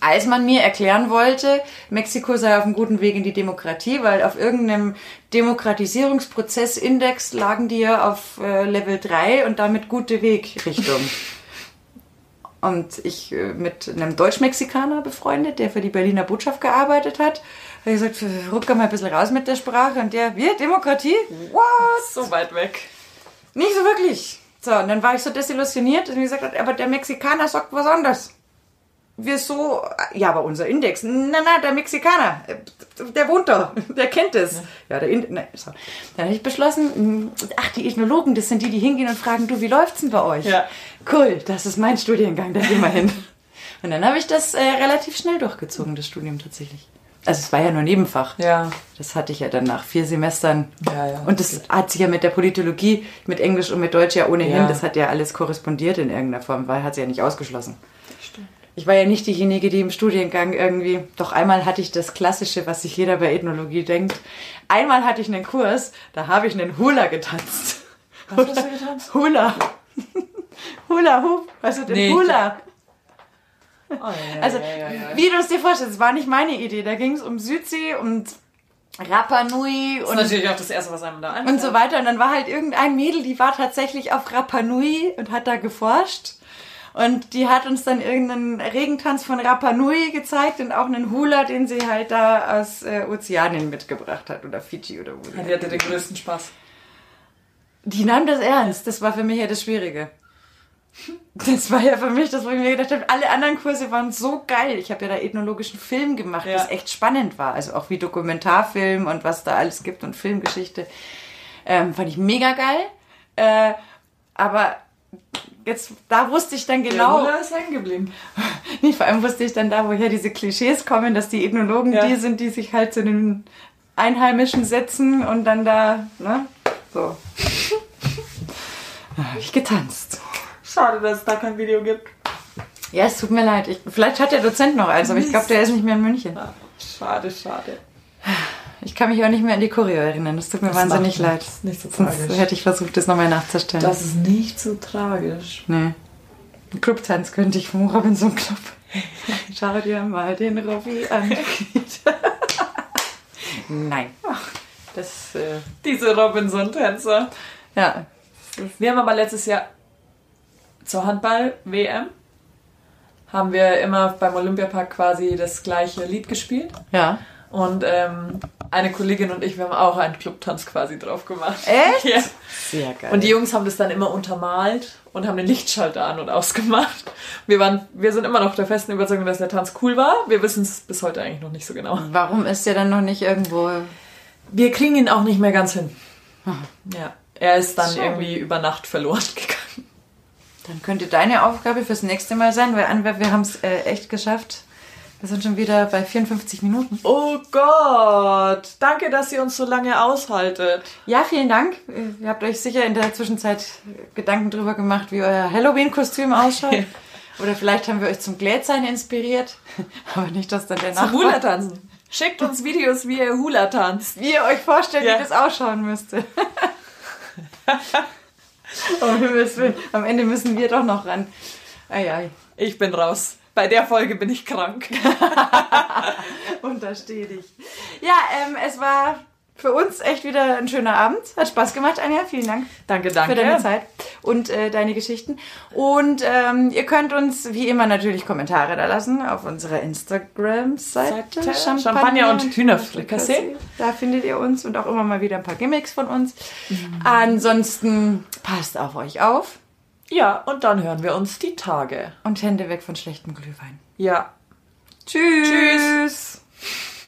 Als man mir erklären wollte, Mexiko sei auf einem guten Weg in die Demokratie, weil auf irgendeinem Demokratisierungsprozessindex lagen die ja auf äh, Level 3 und damit gute Wegrichtung. Und ich äh, mit einem Deutsch-Mexikaner befreundet, der für die Berliner Botschaft gearbeitet hat, habe ich gesagt, ruck mal ein bisschen raus mit der Sprache. Und der, wir, Demokratie? What? so weit weg. Nicht so wirklich. So, und dann war ich so desillusioniert, dass ich gesagt habe, aber der Mexikaner sagt was anderes. Wir so, ja, aber unser Index, na, na, der Mexikaner, der wohnt da, der kennt es. Ja, der Index, nein, so. Dann habe ich beschlossen, mh, ach, die Ethnologen, das sind die, die hingehen und fragen, du, wie läuft's denn bei euch? Ja. Cool, das ist mein Studiengang, da gehen wir hin. Und dann habe ich das äh, relativ schnell durchgezogen, das Studium tatsächlich. Also es war ja nur Nebenfach. Ja. Das hatte ich ja dann nach vier Semestern. Ja, ja. Und das hat sich ja mit der Politologie, mit Englisch und mit Deutsch ja ohnehin, Ja. das hat ja alles korrespondiert in irgendeiner Form, weil hat sie ja nicht ausgeschlossen. Ich war ja nicht diejenige, die im Studiengang irgendwie, doch einmal hatte ich das Klassische, was sich jeder bei Ethnologie denkt. Einmal hatte ich einen Kurs, da habe ich einen Hula getanzt. Was hast du getanzt? Hula. Hula Hoop, also den Nee, Hula. Oh, ja, Also, ja, ja, ja. wie du es dir vorstellst, es war nicht meine Idee. Da ging es um Südsee und Rapa Nui Das ist und, natürlich auch das Erste, was einem da einfällt. und so weiter. Und dann war halt irgendein Mädel, die war tatsächlich auf Rapa Nui und hat da geforscht. Und die hat uns dann irgendeinen Regentanz von Rapa Nui gezeigt und auch einen Hula, den sie halt da aus äh, Ozeanien mitgebracht hat oder Fiji oder wo. die Die hatte den größten Spaß. Die nahm das ernst. Das war für mich ja das Schwierige. Das war ja für mich das, wo ich mir gedacht habe, alle anderen Kurse waren so geil. Ich habe ja da ethnologischen Film gemacht, Ja. was echt spannend war. Also auch wie Dokumentarfilm und was da alles gibt und Filmgeschichte. Ähm, fand ich mega geil. Äh, aber jetzt, da wusste ich dann Der genau, Hula ist hängen geblieben. nee, vor allem wusste ich dann da, woher diese Klischees kommen, dass die Ethnologen Ja. die sind, die sich halt zu den Einheimischen setzen und dann da, ne, so. Da habe ich getanzt. Schade, dass es da kein Video gibt. Ja, es tut mir leid. Ich, vielleicht hat der Dozent noch eins, aber ich glaube, der ist nicht mehr in München. Ah, Schade, schade. Ich kann mich auch nicht mehr an die Choreo erinnern. Das tut mir Das wahnsinnig leid. nichts. Nicht so Sonst tragisch. hätte ich versucht, das nochmal nachzustellen. Das ist nicht so tragisch. nee. Einen Clubtanz könnte ich vom Robinson Club. Schau dir mal den Robby an. Nein. Das, äh, Diese Robinson-Tänzer. ja. Wir haben aber letztes Jahr zur Handball-WM haben wir immer beim Olympiapark quasi das gleiche Lied gespielt. Ja. Und ähm, eine Kollegin und ich, wir haben auch einen Clubtanz quasi drauf gemacht. Echt? Ja. Sehr geil. Und die Jungs haben das dann immer untermalt und haben den Lichtschalter an und ausgemacht. Wir, waren, wir sind immer noch der festen Überzeugung, dass der Tanz cool war. Wir wissen es bis heute eigentlich noch nicht so genau. Warum ist der dann noch nicht irgendwo... Wir kriegen ihn auch nicht mehr ganz hin. Ja. Er ist dann Schade. irgendwie über Nacht verloren gegangen. Dann könnte deine Aufgabe fürs nächste Mal sein, weil wir haben es äh, echt geschafft. Wir sind schon wieder bei 54 Minuten. Oh Gott! Danke, dass ihr uns so lange aushaltet. Ja, vielen Dank. Ihr habt euch sicher in der Zwischenzeit Gedanken drüber gemacht, wie euer Halloween-Kostüm ausschaut. Oder vielleicht haben wir euch zum Glätsein inspiriert. Aber nicht, dass dann der Zum Nachbar... Hula tanzen. Schickt uns Videos, wie ihr Hula tanzt. Wie ihr euch vorstellt, Ja. wie das ausschauen müsste. um Himmels Willen. Am Ende müssen wir doch noch ran. Ei, ei. Ich bin raus. Bei der Folge bin ich krank. Untersteh dich. Ja, ähm, es war für uns echt wieder ein schöner Abend. Hat Spaß gemacht, Anja. Vielen Dank. Danke, danke. Für deine Zeit und äh, deine Geschichten. Und ähm, ihr könnt uns wie immer natürlich Kommentare da lassen auf unserer Instagram-Seite. Seite. Champagner und Hühnerfrikassee. Da findet ihr uns und auch immer mal wieder ein paar Gimmicks von uns. Ansonsten passt auf euch auf ja, und dann hören wir uns die Tage. Und Hände weg von schlechtem Glühwein. Ja. Tschüss. Tschüss.